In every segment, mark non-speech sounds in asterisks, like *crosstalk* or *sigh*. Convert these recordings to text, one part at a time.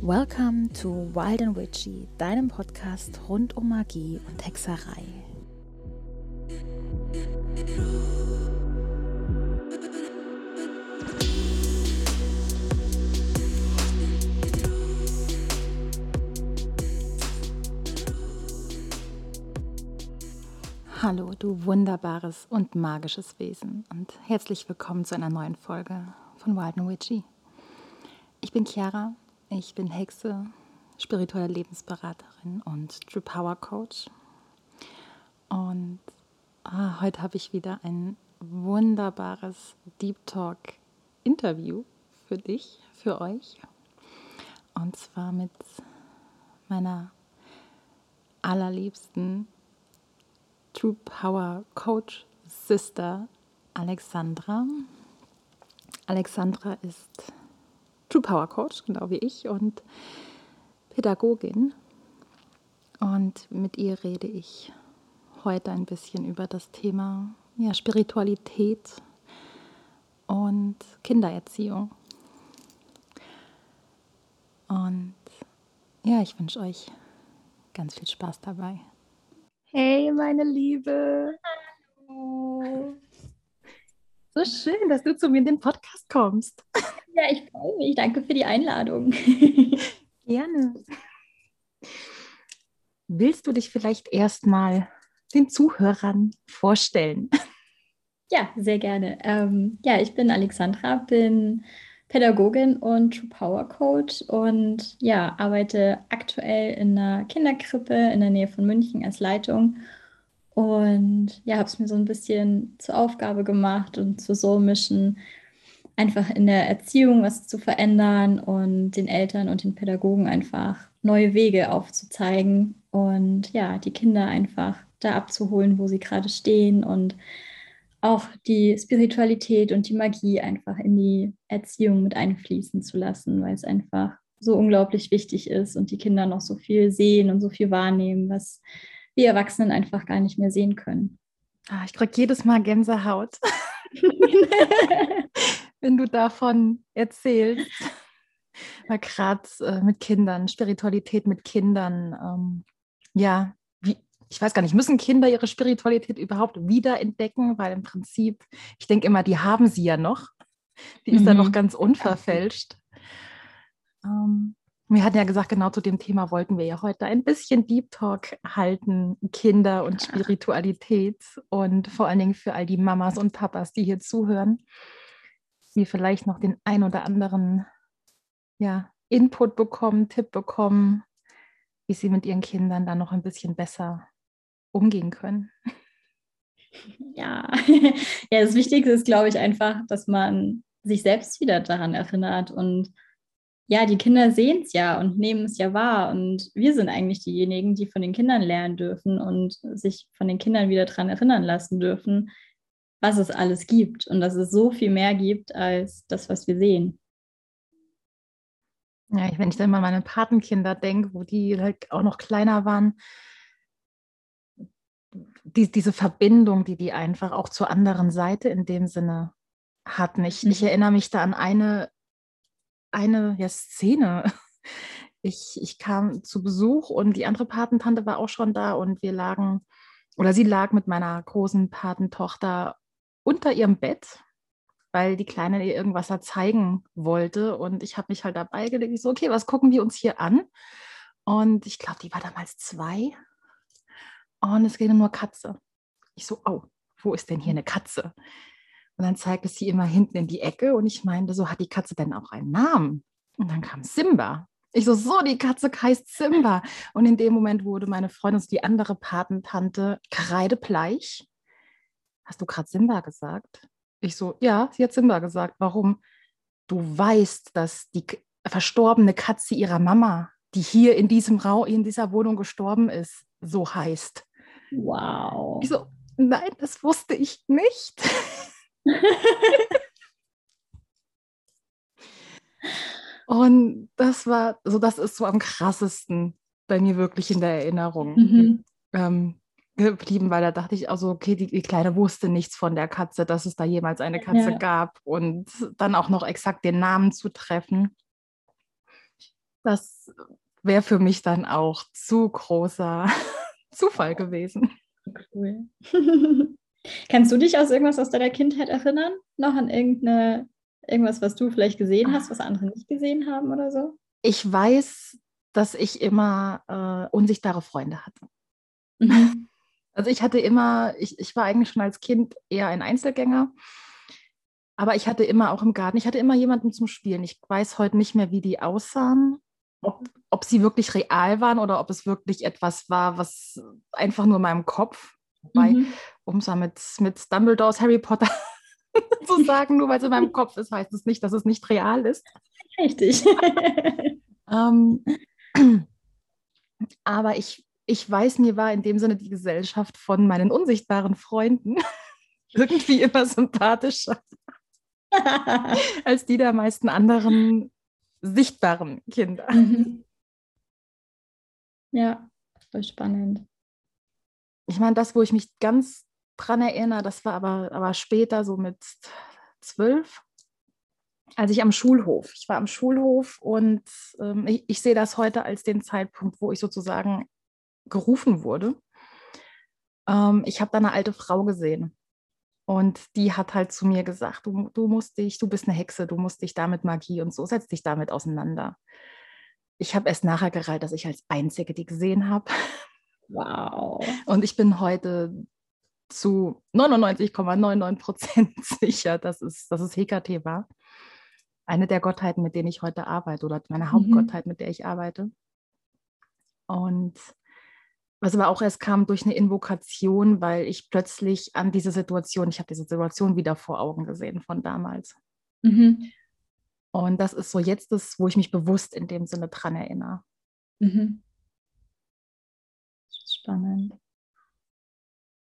Welcome to Wild and Witchy, deinem Podcast rund um Magie und Hexerei. Hallo, du wunderbares und magisches Wesen und herzlich willkommen zu einer neuen Folge von Wild and Witchy. Ich bin Chiara ich bin Hexe, spirituelle Lebensberaterin und True Power Coach. Und ah, heute habe ich wieder ein wunderbares Deep Talk Interview für dich, für euch. Und zwar mit meiner allerliebsten True Power Coach Sister Alexandra. Alexandra ist True Power Coach, genau wie ich, und Pädagogin. Und mit ihr rede ich heute ein bisschen über das Thema ja, Spiritualität und Kindererziehung. Und ja, ich wünsche euch ganz viel Spaß dabei. Hey, meine Liebe. Hallo. So schön, dass du zu mir in den Podcast kommst. Ja, ich freue mich. Danke für die Einladung. Gerne. Willst du dich vielleicht erstmal den Zuhörern vorstellen? Ja, sehr gerne. Ähm, ja, ich bin Alexandra, bin Pädagogin und True Power Coach und ja, arbeite aktuell in einer Kinderkrippe in der Nähe von München als Leitung. Und ja, habe es mir so ein bisschen zur Aufgabe gemacht und zur Soul Mission, einfach in der Erziehung was zu verändern und den Eltern und den Pädagogen einfach neue Wege aufzuzeigen und ja, die Kinder einfach da abzuholen, wo sie gerade stehen und auch die Spiritualität und die Magie einfach in die Erziehung mit einfließen zu lassen, weil es einfach so unglaublich wichtig ist und die Kinder noch so viel sehen und so viel wahrnehmen, was wir Erwachsenen einfach gar nicht mehr sehen können. Ah, ich kriege jedes Mal Gänsehaut. *laughs* wenn du davon erzählst. Weil gerade äh, mit Kindern, Spiritualität mit Kindern, ähm, ja, ich weiß gar nicht, müssen Kinder ihre Spiritualität überhaupt wiederentdecken? Weil im Prinzip, ich denke immer, die haben sie ja noch. Die ist mhm. dann noch ganz unverfälscht. Ähm, wir hatten ja gesagt, genau zu dem Thema wollten wir ja heute ein bisschen Deep Talk halten, Kinder und Spiritualität und vor allen Dingen für all die Mamas und Papas, die hier zuhören die vielleicht noch den ein oder anderen ja, Input bekommen, Tipp bekommen, wie sie mit ihren Kindern dann noch ein bisschen besser umgehen können. *laughs* Ja, *laughs* ja das Wichtigste ist, glaube ich, einfach, dass man sich selbst wieder daran erinnert. Und ja, die Kinder sehen es ja und nehmen es ja wahr. Und wir sind eigentlich diejenigen, die von den Kindern lernen dürfen und sich von den Kindern wieder daran erinnern lassen dürfen, was es alles gibt und dass es so viel mehr gibt als das, was wir sehen. Ja, wenn ich dann mal meine Patenkinder denke, wo die halt auch noch kleiner waren, die, diese Verbindung, die die einfach auch zur anderen Seite in dem Sinne hatten. Ich, mhm. ich erinnere mich da an eine, eine ja, Szene. *laughs* Ich, ich kam zu Besuch und die andere Patentante war auch schon da und wir lagen, oder sie lag mit meiner großen Patentochter unter ihrem Bett, weil die Kleine ihr irgendwas da zeigen wollte. Und ich habe mich halt dabei gelegt. Ich so, okay, was gucken wir uns hier an? Und ich glaube, die war damals zwei. Und es ging nur Katze. Ich so, oh, wo ist denn hier eine Katze? Und dann zeigte sie immer hinten in die Ecke und ich meinte, so hat die Katze denn auch einen Namen? Und dann kam Simba. Ich so, so, die Katze heißt Simba. Und in dem Moment wurde meine Freundin, die andere Patentante, kreidebleich hast du gerade Simba gesagt? Ich so, ja, sie hat Simba gesagt. Warum? Du weißt, dass die verstorbene Katze ihrer Mama, die hier in diesem Raum, in dieser Wohnung gestorben ist, so heißt. Wow. Ich so, nein, das wusste ich nicht. *laughs* Und das war, so also das ist so am krassesten bei mir wirklich in der Erinnerung. Mhm. Ähm, geblieben, weil da dachte ich also, okay, die, die, Kleine wusste nichts von der Katze, dass es da jemals eine Katze ja. gab und dann auch noch exakt den Namen zu treffen. Das wäre für mich dann auch zu großer *laughs* Zufall gewesen. Cool. *laughs* Kannst du dich aus irgendwas aus deiner Kindheit erinnern? Noch an irgendeine, irgendwas, was du vielleicht gesehen hast, was andere nicht gesehen haben oder so? Ich weiß, dass ich immer äh, unsichtbare Freunde hatte. Mhm. *laughs* Also ich hatte immer, ich, ich war eigentlich schon als Kind eher ein Einzelgänger, aber ich hatte immer auch im Garten, ich hatte immer jemanden zum Spielen. Ich weiß heute nicht mehr, wie die aussahen, ob, ob sie wirklich real waren oder ob es wirklich etwas war, was einfach nur in meinem Kopf, wobei, mhm. um es mit, mit Dumbledores Harry Potter *laughs* zu sagen, nur weil es in meinem Kopf ist, heißt es nicht, dass es nicht real ist. Richtig. *laughs* ähm, *clears throat* aber ich, ich weiß, mir war in dem Sinne die Gesellschaft von meinen unsichtbaren Freunden *laughs* irgendwie immer sympathischer als die der meisten anderen sichtbaren Kinder. Mhm. Ja, voll spannend. Ich meine, das, wo ich mich ganz dran erinnere, das war aber, aber später, so mit zwölf, als ich am Schulhof, ich war am Schulhof und ähm, ich, ich sehe das heute als den Zeitpunkt, wo ich sozusagen gerufen wurde. Ähm, ich habe da eine alte Frau gesehen. Und die hat halt zu mir gesagt, du, du musst dich, du bist eine Hexe, du musst dich damit Magie und so, setz dich damit auseinander. Ich habe erst nachher gereiht, dass ich als Einzige die gesehen habe. Wow. Und ich bin heute zu 99,99 Prozent *laughs* sicher, dass es, dass es Hekate war. Eine der Gottheiten, mit denen ich heute arbeite oder meine mhm. Hauptgottheit, mit der ich arbeite. Und was aber auch erst kam durch eine Invokation, weil ich plötzlich an diese Situation, ich habe diese Situation wieder vor Augen gesehen von damals. Mhm. Und das ist so jetzt das, wo ich mich bewusst in dem Sinne dran erinnere. Mhm. Spannend.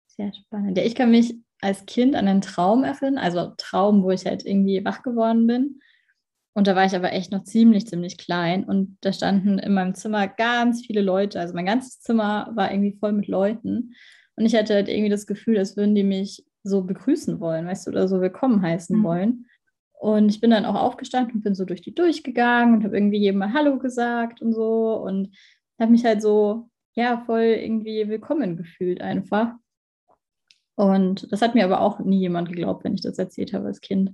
Sehr spannend. Ja, ich kann mich als Kind an einen Traum erinnern, also Traum, wo ich halt irgendwie wach geworden bin. Und da war ich aber echt noch ziemlich, ziemlich klein. Und da standen in meinem Zimmer ganz viele Leute. Also mein ganzes Zimmer war irgendwie voll mit Leuten. Und ich hatte halt irgendwie das Gefühl, als würden die mich so begrüßen wollen, weißt du, oder so willkommen heißen mhm. wollen. Und ich bin dann auch aufgestanden und bin so durch die durchgegangen und habe irgendwie jedem mal Hallo gesagt und so. Und habe mich halt so, ja, voll irgendwie willkommen gefühlt einfach. Und das hat mir aber auch nie jemand geglaubt, wenn ich das erzählt habe als Kind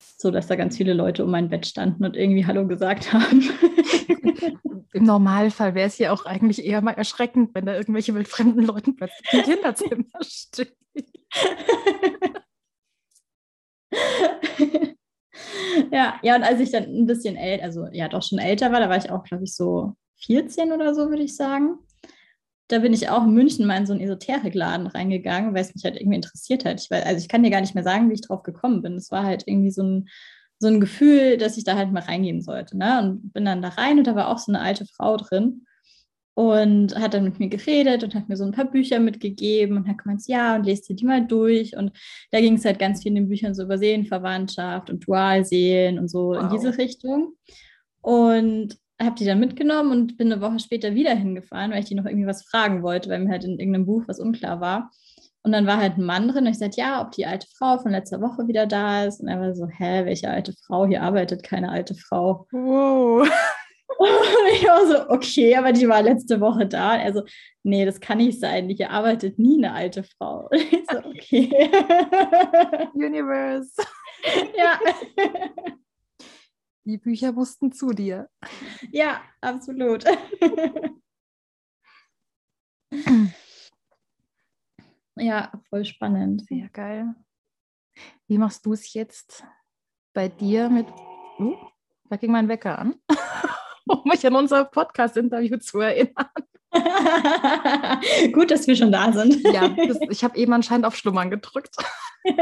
so dass da ganz viele Leute um mein Bett standen und irgendwie Hallo gesagt haben. *laughs* Im Normalfall wäre es ja auch eigentlich eher mal erschreckend, wenn da irgendwelche wildfremden Leuten plötzlich im Kinderzimmer stehen. *laughs* ja, ja, und als ich dann ein bisschen älter, also ja, doch schon älter war, da war ich auch, glaube ich, so 14 oder so, würde ich sagen da bin ich auch in München mal in so einen Esoterikladen reingegangen, weil es mich halt irgendwie interessiert hat. Ich weiß, also ich kann dir gar nicht mehr sagen, wie ich drauf gekommen bin. Es war halt irgendwie so ein, so ein Gefühl, dass ich da halt mal reingehen sollte. Ne? Und bin dann da rein und da war auch so eine alte Frau drin und hat dann mit mir geredet und hat mir so ein paar Bücher mitgegeben und hat gemeint, ja, und lest dir die mal durch. Und da ging es halt ganz viel in den Büchern so über Seelenverwandtschaft und Dualseelen und so wow. in diese Richtung. Und habe die dann mitgenommen und bin eine Woche später wieder hingefahren, weil ich die noch irgendwie was fragen wollte, weil mir halt in irgendeinem Buch was unklar war. Und dann war halt ein Mann drin und ich sagte, ja, ob die alte Frau von letzter Woche wieder da ist. Und er war so, hä, welche alte Frau? Hier arbeitet keine alte Frau. Wow. Und *laughs* ich war so, okay, aber die war letzte Woche da. Also, nee, das kann nicht sein. Hier arbeitet nie eine alte Frau. Und *laughs* ich so, okay. Universe. Ja. *laughs* Die Bücher mussten zu dir. Ja, absolut. *clears throat* ja, voll spannend. Sehr geil. Wie machst du es jetzt bei dir mit. Uh, da ging mein Wecker an, *laughs* um mich an unser Podcast-Interview zu erinnern. *laughs* Gut, dass wir schon da sind. ja, das, ich habe eben anscheinend auf Schlummern gedrückt. um,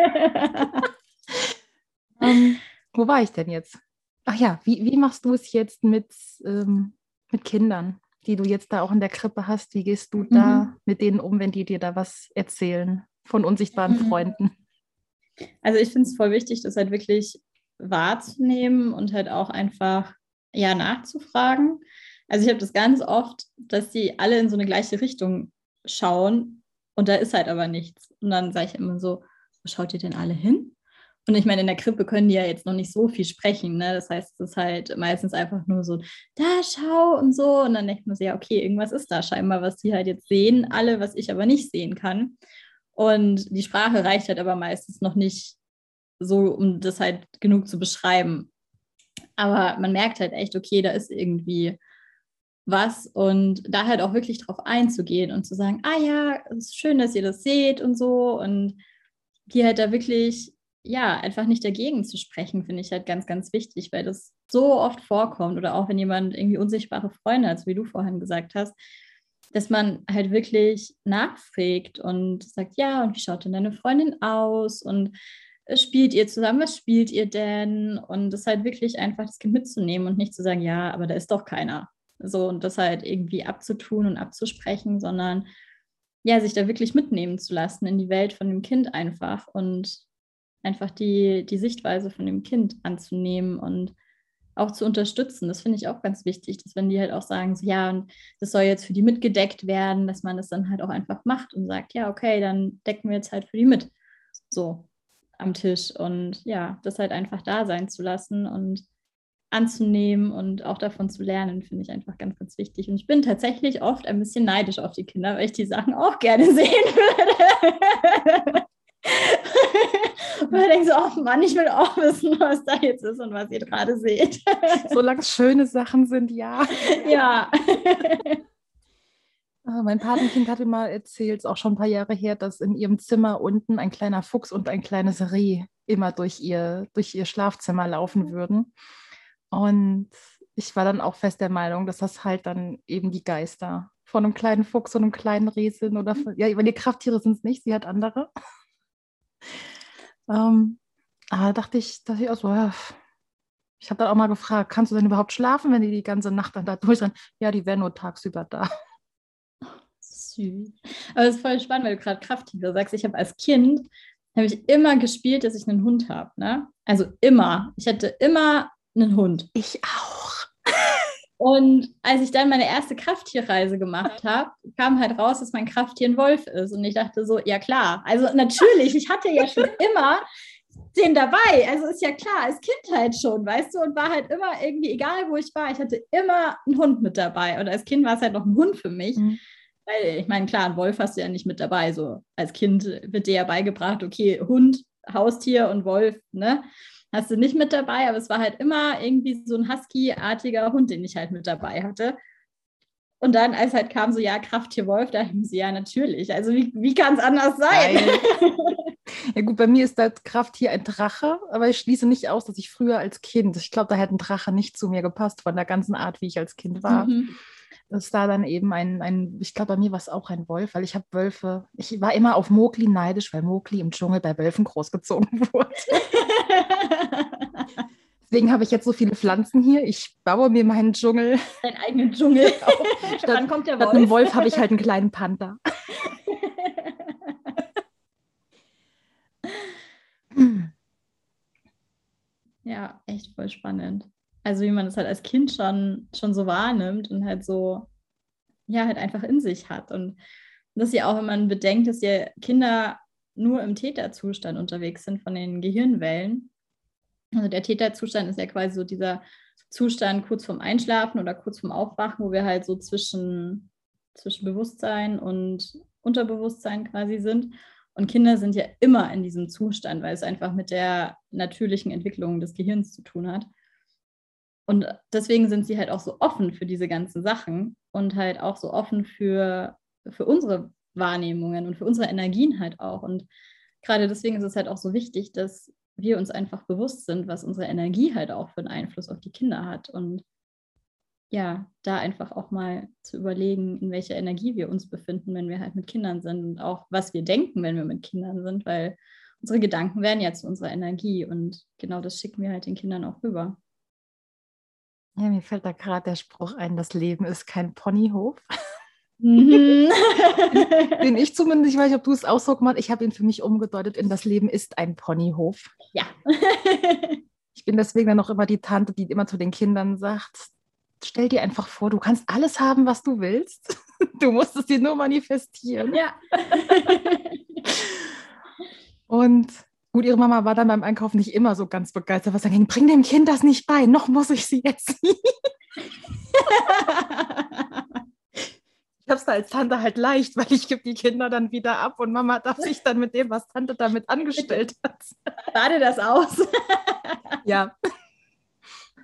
*laughs* ähm, wo war ich denn jetzt? Ach ja, wie, wie machst du es jetzt mit, ähm, mit Kindern, die du jetzt da auch in der Krippe hast? Wie gehst du mhm. da mit denen um, wenn die dir da was erzählen von unsichtbaren mhm. Freunden? Also ich finde es voll wichtig, das halt wirklich wahrzunehmen und halt auch einfach ja nachzufragen. Also ich habe das ganz oft, dass die alle in so eine gleiche Richtung schauen und da ist halt aber nichts. Und dann sage ich immer so, wo schaut ihr denn alle hin? Und ich meine, in der Krippe können die ja jetzt noch nicht so viel sprechen. Ne? Das heißt, es ist halt meistens einfach nur so, da schau und so. Und dann denkt man sich, ja, okay, irgendwas ist da scheinbar, was die halt jetzt sehen, alle, was ich aber nicht sehen kann. Und die Sprache reicht halt aber meistens noch nicht so, um das halt genug zu beschreiben. Aber man merkt halt echt, okay, da ist irgendwie was und da halt auch wirklich drauf einzugehen und zu sagen, ah ja, es ist schön, dass ihr das seht und so und die halt da wirklich ja, einfach nicht dagegen zu sprechen, finde ich halt ganz, ganz wichtig, weil das so oft vorkommt oder auch wenn jemand irgendwie unsichtbare Freunde hat, wie du vorhin gesagt hast, dass man halt wirklich nachfragt und sagt, ja, und wie schaut denn deine Freundin aus und äh, spielt ihr zusammen, was spielt ihr denn? Und das halt wirklich einfach das Kind mitzunehmen und nicht zu sagen, ja, aber da ist doch keiner. So und das halt irgendwie abzutun und abzusprechen, sondern ja, sich da wirklich mitnehmen zu lassen in die Welt von dem Kind einfach und einfach die, die Sichtweise von dem Kind anzunehmen und auch zu unterstützen. Das finde ich auch ganz wichtig, dass wenn die halt auch sagen, so, ja, und das soll jetzt für die mitgedeckt werden, dass man das dann halt auch einfach macht und sagt, ja, okay, dann decken wir jetzt halt für die mit. So am Tisch und ja, das halt einfach da sein zu lassen und anzunehmen und auch davon zu lernen, finde ich einfach ganz, ganz wichtig. Und ich bin tatsächlich oft ein bisschen neidisch auf die Kinder, weil ich die Sachen auch gerne *laughs* sehen würde. Man denkt so, oh Mann, ich will auch wissen, was da jetzt ist und was ihr gerade seht. *laughs* Solange es schöne Sachen sind, ja. Ja. *laughs* Ah, mein Patenkind hatte mal erzählt, auch schon ein paar Jahre her, dass in ihrem Zimmer unten ein kleiner Fuchs und ein kleines Reh immer durch ihr, durch ihr Schlafzimmer laufen würden. Und ich war dann auch fest der Meinung, dass das halt dann eben die Geister von einem kleinen Fuchs und einem kleinen Reh sind. Oder von, ja, weil die Krafttiere sind es nicht, sie hat andere. Ähm, aber dachte ich, dachte ich auch so, ja, ich habe dann auch mal gefragt, kannst du denn überhaupt schlafen, wenn die die ganze Nacht dann da durchrennen? Ja, die wären nur tagsüber da. Süß. Aber es ist voll spannend, weil du gerade Krafttiere sagst. Ich habe als Kind, habe ich immer gespielt, dass ich einen Hund habe. Ne? Also immer. Ich hatte immer einen Hund. Ich auch. Und als ich dann meine erste Krafttierreise gemacht habe, kam halt raus, dass mein Krafttier ein Wolf ist. Und ich dachte so, ja klar. Also natürlich, ich hatte ja schon *laughs* immer den dabei. Also ist ja klar, als Kind halt schon, weißt du, und war halt immer irgendwie, egal wo ich war, ich hatte immer einen Hund mit dabei. Und als Kind war es halt noch ein Hund für mich. Mhm. Weil ich meine, klar, einen Wolf hast du ja nicht mit dabei. So als Kind wird dir ja beigebracht, okay, Hund, Haustier und Wolf, ne? Hast du nicht mit dabei, aber es war halt immer irgendwie so ein Husky-artiger Hund, den ich halt mit dabei hatte. Und dann, als halt kam so, ja, Krafttier Wolf, da hieß sie, ja, natürlich. Also wie, wie kann es anders sein? *laughs* ja gut, bei mir ist das Krafttier ein Drache, aber ich schließe nicht aus, dass ich früher als Kind, ich glaube, da hätte ein Drache nicht zu mir gepasst von der ganzen Art, wie ich als Kind war. Mhm. Das war dann eben ein, ein ich glaube, bei mir war es auch ein Wolf, weil ich habe Wölfe, ich war immer auf Mowgli neidisch, weil Mowgli im Dschungel bei Wölfen großgezogen *laughs* wurde. Deswegen habe ich jetzt so viele Pflanzen hier. Ich baue mir meinen Dschungel. Deinen eigenen Dschungel. *laughs* statt, Dann kommt der Wolf. Statt einem Wolf habe ich halt einen kleinen Panther. *laughs* ja, echt voll spannend. Also wie man das halt als Kind schon, schon so wahrnimmt und halt so, ja, halt einfach in sich hat. Und das ist ja auch, wenn man bedenkt, dass ja Kinder nur im Täterzustand unterwegs sind von den Gehirnwellen. Also der Täterzustand ist ja quasi so dieser Zustand kurz vorm Einschlafen oder kurz vorm Aufwachen, wo wir halt so zwischen, zwischen Bewusstsein und Unterbewusstsein quasi sind. Und Kinder sind ja immer in diesem Zustand, weil es einfach mit der natürlichen Entwicklung des Gehirns zu tun hat. Und deswegen sind sie halt auch so offen für diese ganzen Sachen und halt auch so offen für, für unsere Wahrnehmungen und für unsere Energien halt auch. Und gerade deswegen ist es halt auch so wichtig, dass wir uns einfach bewusst sind, was unsere Energie halt auch für einen Einfluss auf die Kinder hat. Und ja, da einfach auch mal zu überlegen, in welcher Energie wir uns befinden, wenn wir halt mit Kindern sind und auch was wir denken, wenn wir mit Kindern sind, weil unsere Gedanken werden ja zu unserer Energie und genau das schicken wir halt den Kindern auch rüber. Ja, mir fällt da gerade der Spruch ein, das Leben ist kein Ponyhof. Mhm. *laughs* Den ich zumindest, ich weiß nicht, ob du es auch so gemacht ich habe ihn für mich umgedeutet in das Leben ist ein Ponyhof. Ja. *laughs* ich bin deswegen dann auch immer die Tante, die immer zu den Kindern sagt, stell dir einfach vor, du kannst alles haben, was du willst. *laughs* Du musst es dir nur manifestieren. Ja. Und gut, ihre Mama war dann beim Einkaufen nicht immer so ganz begeistert, was dagegen, bring dem Kind das nicht bei, noch muss ich sie jetzt nicht. ich habe es da als Tante halt leicht, weil ich gebe die Kinder dann wieder ab und Mama darf sich dann mit dem, was Tante damit angestellt hat. Bade das aus. ja.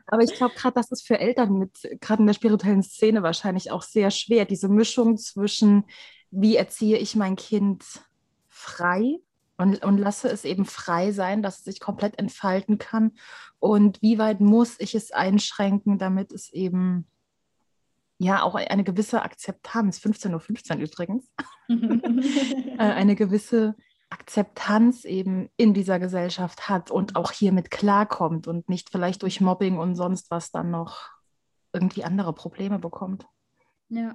Aber ich glaube, gerade das ist für Eltern mit, gerade in der spirituellen Szene wahrscheinlich auch sehr schwer, diese Mischung zwischen, wie erziehe ich mein Kind frei und, und lasse es eben frei sein, dass es sich komplett entfalten kann und wie weit muss ich es einschränken, damit es eben ja auch eine gewisse Akzeptanz, 15.15 Uhr übrigens, *laughs* äh, eine gewisse Akzeptanz eben in dieser Gesellschaft hat und auch hiermit klarkommt und nicht vielleicht durch Mobbing und sonst was dann noch irgendwie andere Probleme bekommt. Ja,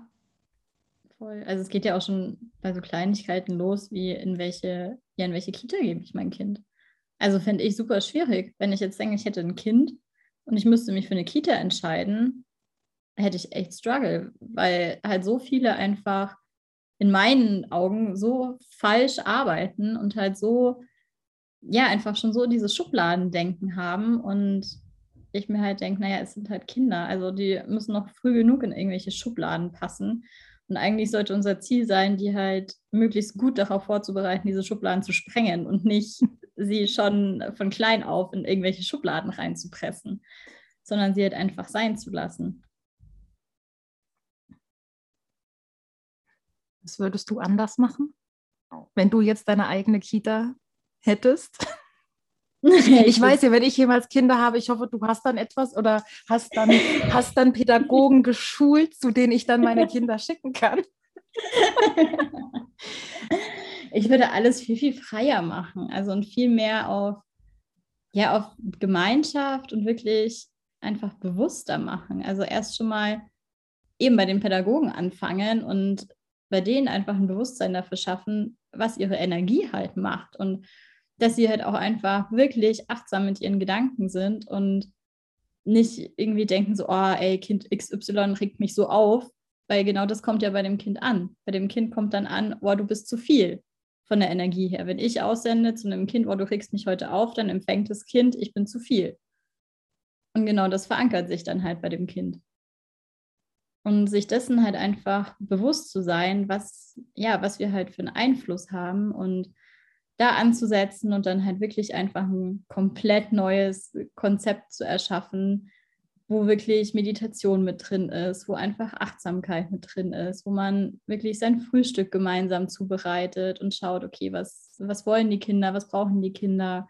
voll. Also es geht ja auch schon bei so Kleinigkeiten los, wie in welche, ja, in welche Kita gebe ich mein Kind. Also finde ich super schwierig, wenn ich jetzt denke, ich hätte ein Kind und ich müsste mich für eine Kita entscheiden, hätte ich echt Struggle, weil halt so viele einfach in meinen Augen so falsch arbeiten und halt so, ja, einfach schon so dieses Schubladendenken haben und ich mir halt denke, naja, es sind halt Kinder, also die müssen noch früh genug in irgendwelche Schubladen passen. Und eigentlich sollte unser Ziel sein, die halt möglichst gut darauf vorzubereiten, diese Schubladen zu sprengen und nicht *laughs* sie schon von klein auf in irgendwelche Schubladen reinzupressen, sondern sie halt einfach sein zu lassen. Was würdest du anders machen, wenn du jetzt deine eigene Kita hättest? *laughs* Ich weiß ja, wenn ich jemals Kinder habe, ich hoffe, du hast dann etwas oder hast dann, hast dann Pädagogen *laughs* geschult, zu denen ich dann meine Kinder schicken kann. *laughs* Ich würde alles viel, viel freier machen. Also und viel mehr auf, ja, auf Gemeinschaft und wirklich einfach bewusster machen. Also erst schon mal eben bei den Pädagogen anfangen und bei denen einfach ein Bewusstsein dafür schaffen, was ihre Energie halt macht und dass sie halt auch einfach wirklich achtsam mit ihren Gedanken sind und nicht irgendwie denken so, oh, ey, Kind XY regt mich so auf, weil genau das kommt ja bei dem Kind an. Bei dem Kind kommt dann an, oh, du bist zu viel von der Energie her. Wenn ich aussende zu einem Kind, oh, du regst mich heute auf, dann empfängt das Kind, ich bin zu viel. Und genau das verankert sich dann halt bei dem Kind. Und sich dessen halt einfach bewusst zu sein, was, ja, was wir halt für einen Einfluss haben und da anzusetzen und dann halt wirklich einfach ein komplett neues Konzept zu erschaffen, wo wirklich Meditation mit drin ist, wo einfach Achtsamkeit mit drin ist, wo man wirklich sein Frühstück gemeinsam zubereitet und schaut, okay, was, was wollen die Kinder, was brauchen die Kinder?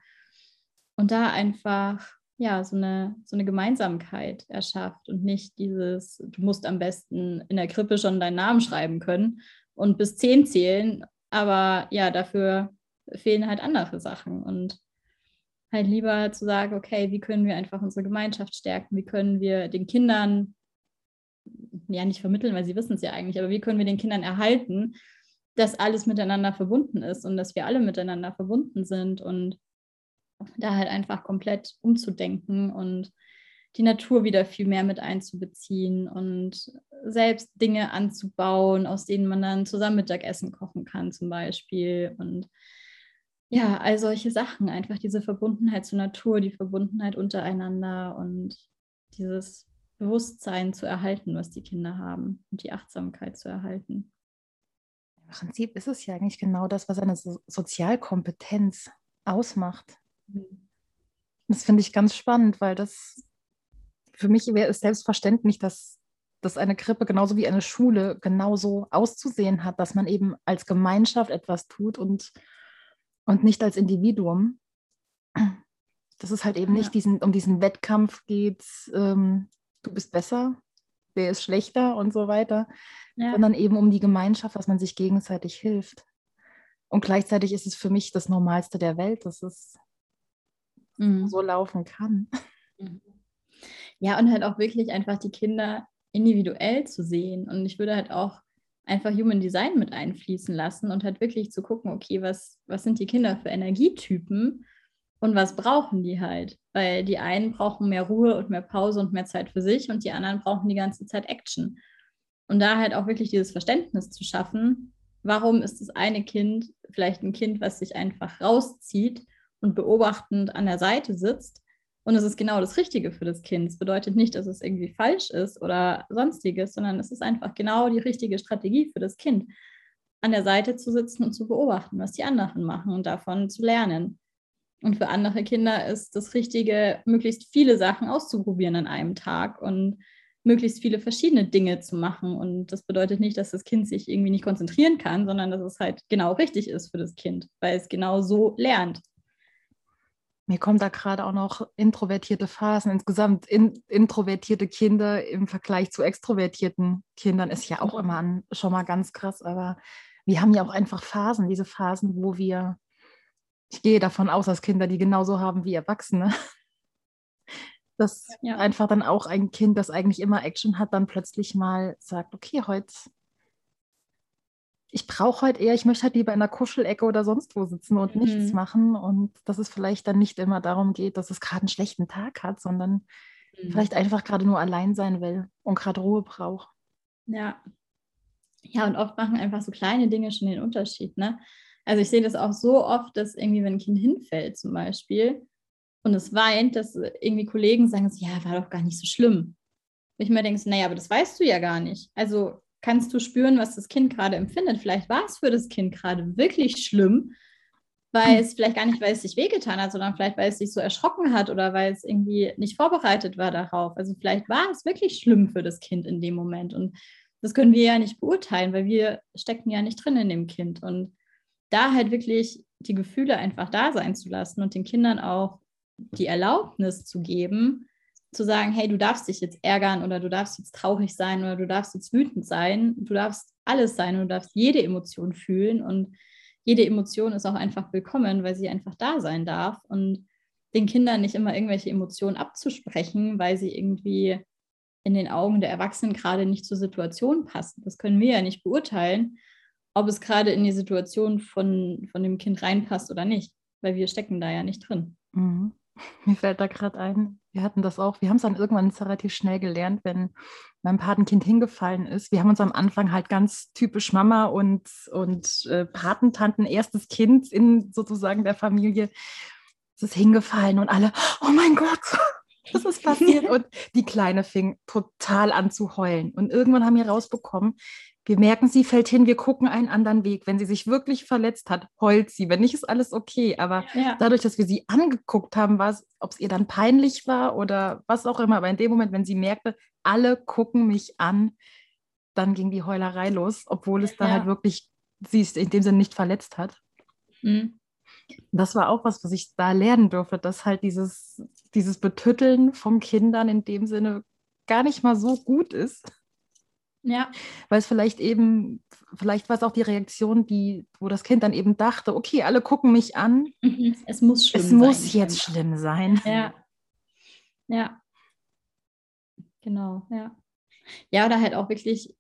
Und da einfach ja, so eine, so eine Gemeinsamkeit erschafft und nicht dieses, du musst am besten in der Krippe schon deinen Namen schreiben können und bis zehn zählen, aber ja, dafür fehlen halt andere Sachen und halt lieber zu sagen, okay, wie können wir einfach unsere Gemeinschaft stärken, wie können wir den Kindern, ja nicht vermitteln, weil sie wissen es ja eigentlich, aber wie können wir den Kindern erhalten, dass alles miteinander verbunden ist und dass wir alle miteinander verbunden sind und da halt einfach komplett umzudenken und die Natur wieder viel mehr mit einzubeziehen und selbst Dinge anzubauen, aus denen man dann zusammen Mittagessen kochen kann zum Beispiel. Und ja, all solche Sachen, einfach diese Verbundenheit zur Natur, die Verbundenheit untereinander und dieses Bewusstsein zu erhalten, was die Kinder haben und die Achtsamkeit zu erhalten. Im Prinzip ist es ja eigentlich genau das, was eine so Sozialkompetenz ausmacht. Das finde ich ganz spannend, weil das für mich wäre es selbstverständlich, dass, dass eine Krippe genauso wie eine Schule genauso auszusehen hat, dass man eben als Gemeinschaft etwas tut und, und nicht als Individuum. Dass es halt eben ja. nicht diesen, um diesen Wettkampf geht, ähm, du bist besser, wer ist schlechter und so weiter, ja. sondern eben um die Gemeinschaft, dass man sich gegenseitig hilft. Und gleichzeitig ist es für mich das Normalste der Welt. Das ist mhm. so laufen kann. Mhm. Ja, und halt auch wirklich einfach die Kinder individuell zu sehen. Und ich würde halt auch einfach Human Design mit einfließen lassen und halt wirklich zu gucken, okay, was, was sind die Kinder für Energietypen und was brauchen die halt. Weil die einen brauchen mehr Ruhe und mehr Pause und mehr Zeit für sich und die anderen brauchen die ganze Zeit Action. Und da halt auch wirklich dieses Verständnis zu schaffen, warum ist das eine Kind vielleicht ein Kind, was sich einfach rauszieht und beobachtend an der Seite sitzt und es ist genau das Richtige für das Kind. Es bedeutet nicht, dass es irgendwie falsch ist oder sonstiges, sondern es ist einfach genau die richtige Strategie für das Kind, an der Seite zu sitzen und zu beobachten, was die anderen machen und davon zu lernen. Und für andere Kinder ist das Richtige, möglichst viele Sachen auszuprobieren an einem Tag und möglichst viele verschiedene Dinge zu machen. Und das bedeutet nicht, dass das Kind sich irgendwie nicht konzentrieren kann, sondern dass es halt genau richtig ist für das Kind, weil es genau so lernt. Mir kommen da gerade auch noch introvertierte Phasen. Insgesamt in, introvertierte Kinder im Vergleich zu extrovertierten Kindern ist ja auch immer an, schon mal ganz krass. Aber wir haben ja auch einfach Phasen, diese Phasen, wo wir, ich gehe davon aus, dass Kinder die genauso haben wie Erwachsene. *laughs* Dass ja. einfach dann auch ein Kind, das eigentlich immer Action hat, dann plötzlich mal sagt, okay, heute ich brauche halt eher, ich möchte halt lieber in der Kuschelecke oder sonst wo sitzen und mhm. nichts machen. Und dass es vielleicht dann nicht immer darum geht, dass es gerade einen schlechten Tag hat, sondern mhm. vielleicht einfach gerade nur allein sein will und gerade Ruhe braucht. Ja. Ja, und oft machen einfach so kleine Dinge schon den Unterschied, ne? Also ich sehe das auch so oft, dass irgendwie, wenn ein Kind hinfällt zum Beispiel und es weint, dass irgendwie Kollegen sagen, ja, war doch gar nicht so schlimm. Und ich mir denke, naja, aber das weißt du ja gar nicht. Also kannst du spüren, was das Kind gerade empfindet. Vielleicht war es für das Kind gerade wirklich schlimm, weil hm. es vielleicht gar nicht, weil es sich wehgetan hat, sondern vielleicht, weil es sich so erschrocken hat oder weil es irgendwie nicht vorbereitet war darauf. Also vielleicht war es wirklich schlimm für das Kind in dem Moment. Und das können wir ja nicht beurteilen, weil wir stecken ja nicht drin in dem Kind. Und da halt wirklich die Gefühle einfach da sein zu lassen und den Kindern auch die Erlaubnis zu geben, zu sagen, hey, du darfst dich jetzt ärgern oder du darfst jetzt traurig sein oder du darfst jetzt wütend sein. Du darfst alles sein und du darfst jede Emotion fühlen und jede Emotion ist auch einfach willkommen, weil sie einfach da sein darf und den Kindern nicht immer irgendwelche Emotionen abzusprechen, weil sie irgendwie in den Augen der Erwachsenen gerade nicht zur Situation passen. Das können wir ja nicht beurteilen, ob es gerade in die Situation von, von dem Kind reinpasst oder nicht, weil wir stecken da ja nicht drin. Mhm. Mir fällt da gerade ein, wir hatten das auch, wir haben es dann irgendwann relativ schnell gelernt, wenn mein Patenkind hingefallen ist. Wir haben uns am Anfang halt ganz typisch Mama und, und äh, Patentanten, erstes Kind in sozusagen der Familie. Es ist hingefallen und alle, oh mein Gott, *laughs* was ist passiert? *laughs* Und die Kleine fing total an zu heulen. Und irgendwann haben wir rausbekommen, wir merken, sie fällt hin, wir gucken einen anderen Weg. Wenn sie sich wirklich verletzt hat, heult sie. Wenn nicht, ist alles okay. Aber ja. dadurch, dass wir sie angeguckt haben, war es, ob es ihr dann peinlich war oder was auch immer. Aber in dem Moment, wenn sie merkte, alle gucken mich an, dann ging die Heulerei los, obwohl es da ja. halt wirklich sie es in dem Sinne nicht verletzt hat. Mhm. Das war auch was, was ich da lernen durfte, dass halt dieses, dieses Betütteln von Kindern in dem Sinne gar nicht mal so gut ist. Ja. Weil es vielleicht eben, vielleicht war es auch die Reaktion, die, wo das Kind dann eben dachte, okay, alle gucken mich an. Mhm. Es muss schlimm es sein. Es muss jetzt schlimm sein. Ja. Ja. Genau, ja. Ja, oder halt auch wirklich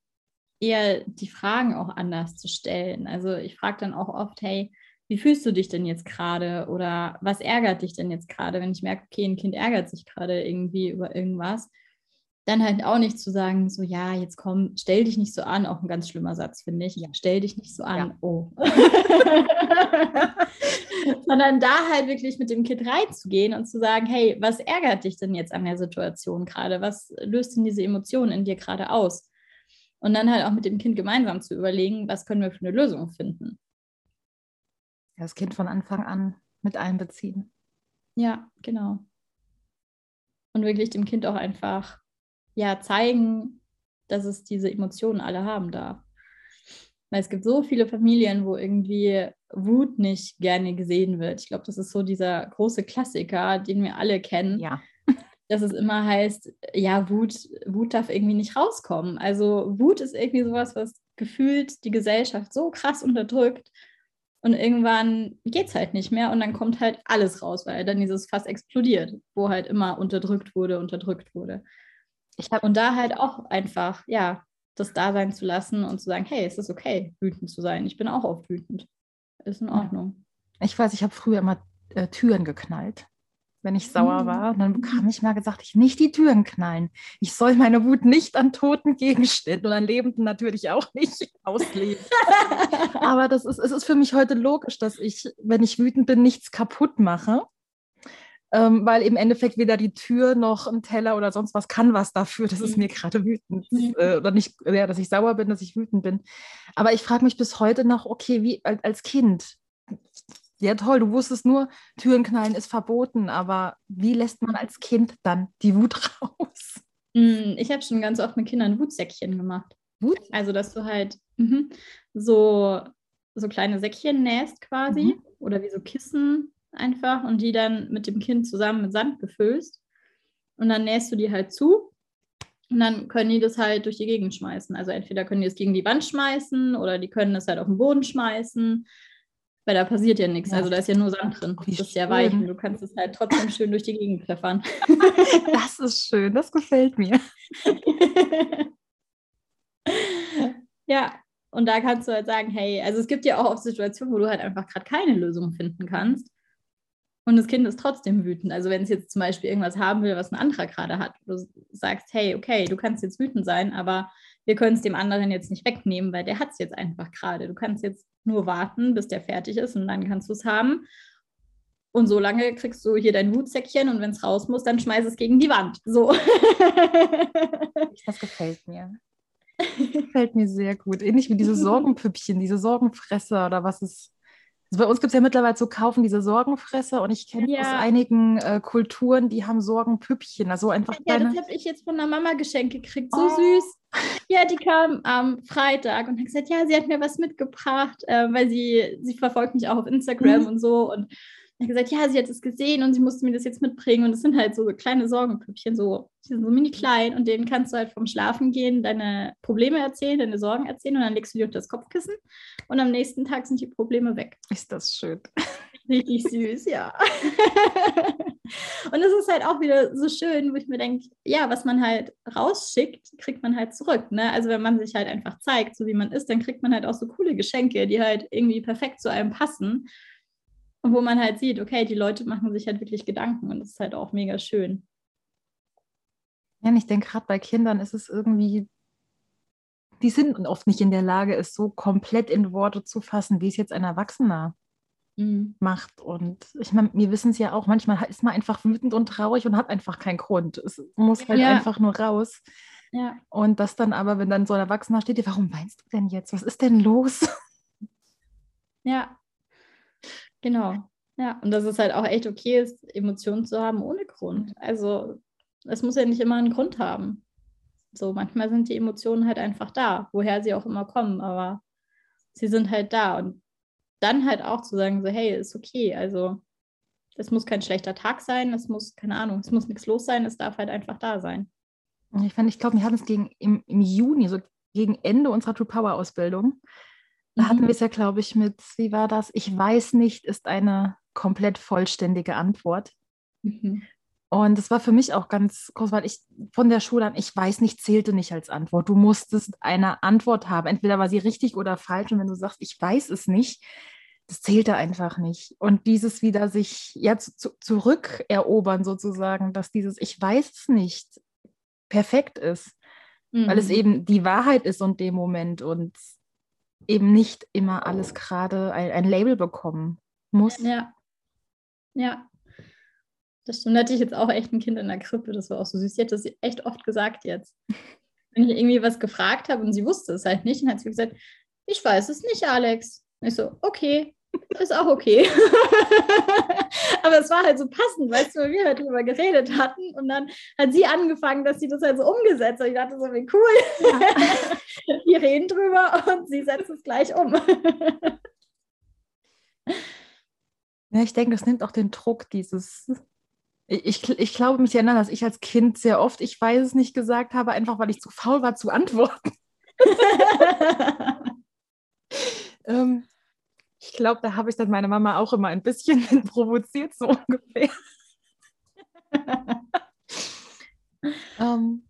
eher die Fragen auch anders zu stellen. Also ich frage dann auch oft, hey, wie fühlst du dich denn jetzt gerade? Oder was ärgert dich denn jetzt gerade, wenn ich merke, okay, ein Kind ärgert sich gerade irgendwie über irgendwas? Dann halt auch nicht zu sagen, so ja, jetzt komm, stell dich nicht so an, auch ein ganz schlimmer Satz, finde ich. Ja. Stell dich nicht so an. Ja. Oh. *laughs* Sondern da halt wirklich mit dem Kind reinzugehen und zu sagen, hey, was ärgert dich denn jetzt an der Situation gerade? Was löst denn diese Emotionen in dir gerade aus? Und dann halt auch mit dem Kind gemeinsam zu überlegen, was können wir für eine Lösung finden. Das Kind von Anfang an mit einbeziehen. Ja, genau. Und wirklich dem Kind auch einfach ja zeigen, dass es diese Emotionen alle haben darf. Weil es gibt so viele Familien, wo irgendwie Wut nicht gerne gesehen wird. Ich glaube, das ist so dieser große Klassiker, den wir alle kennen. Ja. Dass es immer heißt, ja, Wut, Wut darf irgendwie nicht rauskommen. Also Wut ist irgendwie sowas, was gefühlt die Gesellschaft so krass unterdrückt. Und irgendwann geht es halt nicht mehr und dann kommt halt alles raus, weil dann dieses Fass explodiert, wo halt immer unterdrückt wurde, unterdrückt wurde. Habe und da halt auch einfach, ja, das da sein zu lassen und zu sagen, hey, es ist okay, wütend zu sein. Ich bin auch oft wütend. Ist in Ordnung. Ich weiß, ich habe früher immer äh, Türen geknallt, wenn ich sauer war. Und dann bekam ich mal gesagt, ich nicht die Türen knallen. Ich soll meine Wut nicht an toten Gegenständen und an Lebenden natürlich auch nicht *laughs* ausleben. *laughs* Aber das ist, es ist für mich heute logisch, dass ich, wenn ich wütend bin, nichts kaputt mache ähm, weil im Endeffekt weder die Tür noch ein Teller oder sonst was kann was dafür, dass es mhm. mir gerade wütend mhm. äh, oder nicht, ja, dass ich sauer bin, dass ich wütend bin. Aber ich frage mich bis heute noch, okay, wie als Kind, ja toll, du wusstest nur, Türen knallen ist verboten, aber wie lässt man als Kind dann die Wut *laughs* raus? Hm, ich habe schon ganz oft mit Kindern Wutsäckchen gemacht. Wut? Also, dass du halt mh, so, so kleine Säckchen nähst quasi mhm. oder wie so Kissen einfach und die dann mit dem Kind zusammen mit Sand befüllst. Und dann nähst du die halt zu und dann können die das halt durch die Gegend schmeißen. Also entweder können die es gegen die Wand schmeißen oder die können es halt auf den Boden schmeißen, weil da passiert ja nichts. Ja. Also da ist ja nur Sand drin. das ist ja weich und du kannst es halt trotzdem schön durch die Gegend pfeffern. *laughs* Das ist schön, das gefällt mir. *laughs* ja, und da kannst du halt sagen, hey, also es gibt ja auch oft Situationen, wo du halt einfach gerade keine Lösung finden kannst. Und das Kind ist trotzdem wütend. Also wenn es jetzt zum Beispiel irgendwas haben will, was ein anderer gerade hat, du sagst, hey, okay, du kannst jetzt wütend sein, aber wir können es dem anderen jetzt nicht wegnehmen, weil der hat es jetzt einfach gerade. Du kannst jetzt nur warten, bis der fertig ist und dann kannst du es haben. Und so lange kriegst du hier dein Hutsäckchen und wenn es raus muss, dann schmeiß es gegen die Wand. So. Das gefällt mir. Das gefällt mir sehr gut. Ähnlich wie diese *laughs* Sorgenpüppchen, diese Sorgenfresser oder was es also bei uns gibt es ja mittlerweile zu kaufen diese Sorgenfresser und ich kenne ja. aus einigen äh, Kulturen, die haben Sorgenpüppchen. Also einfach ja, kleine... das habe ich jetzt von der Mama geschenkt gekriegt. So oh. süß. Ja, die kam am Freitag und hat gesagt, ja, sie hat mir was mitgebracht, äh, weil sie, sie verfolgt mich auch auf Instagram mhm. und so. Und hat gesagt, ja, sie hat es gesehen und sie musste mir das jetzt mitbringen. Und es sind halt so kleine Sorgenpüppchen, so, die sind so mini klein und denen kannst du halt vom Schlafen gehen deine Probleme erzählen, deine Sorgen erzählen und dann legst du die unter das Kopfkissen und am nächsten Tag sind die Probleme weg. Ist das schön. Richtig süß, ja. *laughs* und es ist halt auch wieder so schön, wo ich mir denke, ja, was man halt rausschickt, kriegt man halt zurück. Ne? Also wenn man sich halt einfach zeigt, so wie man ist, dann kriegt man halt auch so coole Geschenke, die halt irgendwie perfekt zu einem passen. Und wo man halt sieht, okay, die Leute machen sich halt wirklich Gedanken und das ist halt auch mega schön. Ja, und ich denke, gerade bei Kindern ist es irgendwie, die sind oft nicht in der Lage, es so komplett in Worte zu fassen, wie es jetzt ein Erwachsener mhm. macht. Und ich meine, wir wissen es ja auch, manchmal ist man einfach wütend und traurig und hat einfach keinen Grund. Es muss halt ja. einfach nur raus. Ja. Und das dann aber, wenn dann so ein Erwachsener steht, warum weinst du denn jetzt? Was ist denn los? Ja, Genau. Ja, und dass es halt auch echt okay ist, Emotionen zu haben ohne Grund. Also es muss ja nicht immer einen Grund haben. So, manchmal sind die Emotionen halt einfach da, woher sie auch immer kommen, aber sie sind halt da. Und dann halt auch zu sagen, so, hey, ist okay. Also es muss kein schlechter Tag sein, es muss, keine Ahnung, es muss nichts los sein, es darf halt einfach da sein. Ich fand, ich glaube, wir hatten es gegen im, im Juni, so gegen Ende unserer True Power Ausbildung, da hatten mhm. wir es ja, glaube ich, mit, wie war das? Ich weiß nicht, ist eine komplett vollständige Antwort. Mhm. Und das war für mich auch ganz groß, weil ich von der Schule an, ich weiß nicht, zählte nicht als Antwort. Du musstest eine Antwort haben. Entweder war sie richtig oder falsch. Und wenn du sagst, ich weiß es nicht, das zählte einfach nicht. Und dieses wieder sich jetzt zu, zurückerobern sozusagen, dass dieses Ich weiß es nicht perfekt ist, mhm. weil es mhm. eben die Wahrheit ist und dem Moment. Und eben nicht immer alles gerade ein, ein Label bekommen muss. Ja. Ja. Das stimmt. Hatte ich jetzt auch echt ein Kind in der Krippe, das war auch so süß. Sie hat das echt oft gesagt jetzt. *laughs* Wenn ich irgendwie was gefragt habe und sie wusste es halt nicht, dann hat sie gesagt, ich weiß es nicht, Alex. Und ich so, okay, ist auch okay. *laughs* War halt so passend, weißt du, weil wir halt drüber geredet hatten und dann hat sie angefangen, dass sie das halt so umgesetzt hat. Ich dachte so, wie cool. Ja. *laughs* wir reden drüber und sie setzt es gleich um. ja, ich denke, das nimmt auch den Druck dieses. Ich, ich glaube, mich erinnern, dass ich als Kind sehr oft, ich weiß es nicht gesagt habe, einfach weil ich zu faul war zu antworten. *laughs* *laughs* ähm, ich glaube, da habe ich dann meine Mama auch immer ein bisschen *laughs* provoziert, so ungefähr. *laughs* ähm,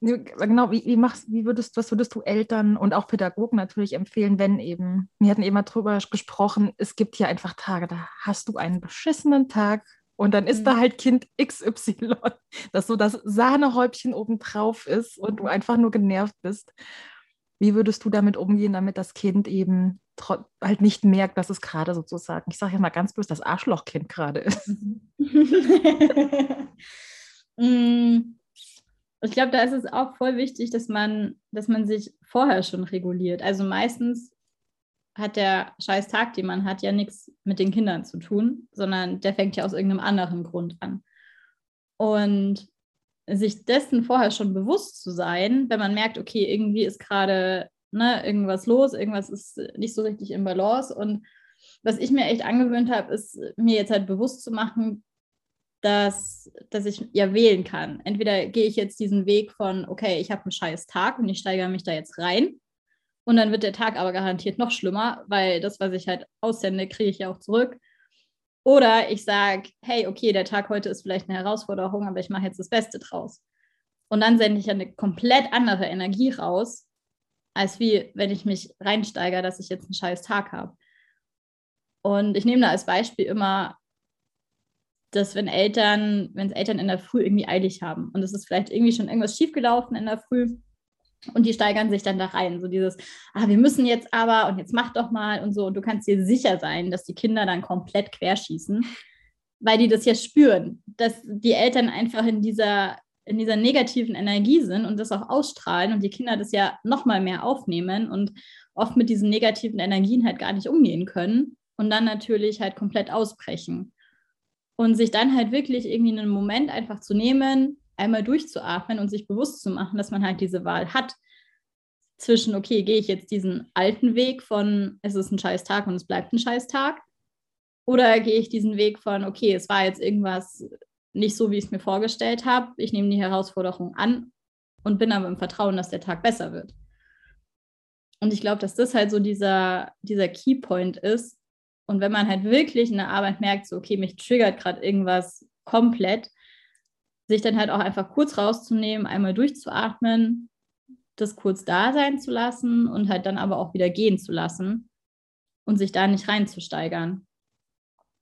Genau, wie, wie machst, wie würdest, was würdest du Eltern und auch Pädagogen natürlich empfehlen, wenn eben, wir hatten eben drüber gesprochen, es gibt hier einfach Tage, da hast du einen beschissenen Tag und dann ist mhm. da halt Kind XY, *laughs* das so das Sahnehäubchen obendrauf ist und du einfach nur genervt bist. Wie würdest du damit umgehen, damit das Kind eben halt nicht merkt, dass es gerade sozusagen, ich sage ja mal ganz bloß, das Arschlochkind gerade ist? *laughs* Mm. Ich glaube, da ist es auch voll wichtig, dass man, dass man sich vorher schon reguliert. Also meistens hat der scheiß Tag, den man hat, ja nichts mit den Kindern zu tun, sondern der fängt ja aus irgendeinem anderen Grund an. Und sich dessen vorher schon bewusst zu sein, wenn man merkt, okay, irgendwie ist gerade ne, irgendwas los, irgendwas ist nicht so richtig im Balance. Und was ich mir echt angewöhnt habe, ist mir jetzt halt bewusst zu machen, dass, dass ich ja wählen kann. Entweder gehe ich jetzt diesen Weg von, okay, ich habe einen scheiß Tag und ich steigere mich da jetzt rein. Und dann wird der Tag aber garantiert noch schlimmer, weil das, was ich halt aussende, kriege ich ja auch zurück. Oder ich sage, hey, okay, der Tag heute ist vielleicht eine Herausforderung, aber ich mache jetzt das Beste draus. Und dann sende ich eine komplett andere Energie raus, als wie wenn ich mich reinsteigere, dass ich jetzt einen scheiß Tag habe. Und ich nehme da als Beispiel immer, dass wenn Eltern, wenn es Eltern in der Früh irgendwie eilig haben und es ist vielleicht irgendwie schon irgendwas schiefgelaufen in der Früh und die steigern sich dann da rein. So dieses, ah, wir müssen jetzt aber und jetzt mach doch mal und so. Und du kannst dir sicher sein, dass die Kinder dann komplett querschießen, weil die das ja spüren, dass die Eltern einfach in dieser in dieser negativen Energie sind und das auch ausstrahlen und die Kinder das ja noch mal mehr aufnehmen und oft mit diesen negativen Energien halt gar nicht umgehen können und dann natürlich halt komplett ausbrechen. Und sich dann halt wirklich irgendwie einen Moment einfach zu nehmen, einmal durchzuatmen und sich bewusst zu machen, dass man halt diese Wahl hat zwischen, okay, gehe ich jetzt diesen alten Weg von, es ist ein scheiß Tag und es bleibt ein scheiß Tag, oder gehe ich diesen Weg von, okay, es war jetzt irgendwas nicht so, wie ich es mir vorgestellt habe. Ich nehme die Herausforderung an und bin aber im Vertrauen, dass der Tag besser wird. Und ich glaube, dass das halt so dieser, dieser Keypoint ist. Und wenn man halt wirklich in der Arbeit merkt, so, okay, mich triggert gerade irgendwas komplett, sich dann halt auch einfach kurz rauszunehmen, einmal durchzuatmen, das kurz da sein zu lassen und halt dann aber auch wieder gehen zu lassen und sich da nicht reinzusteigern.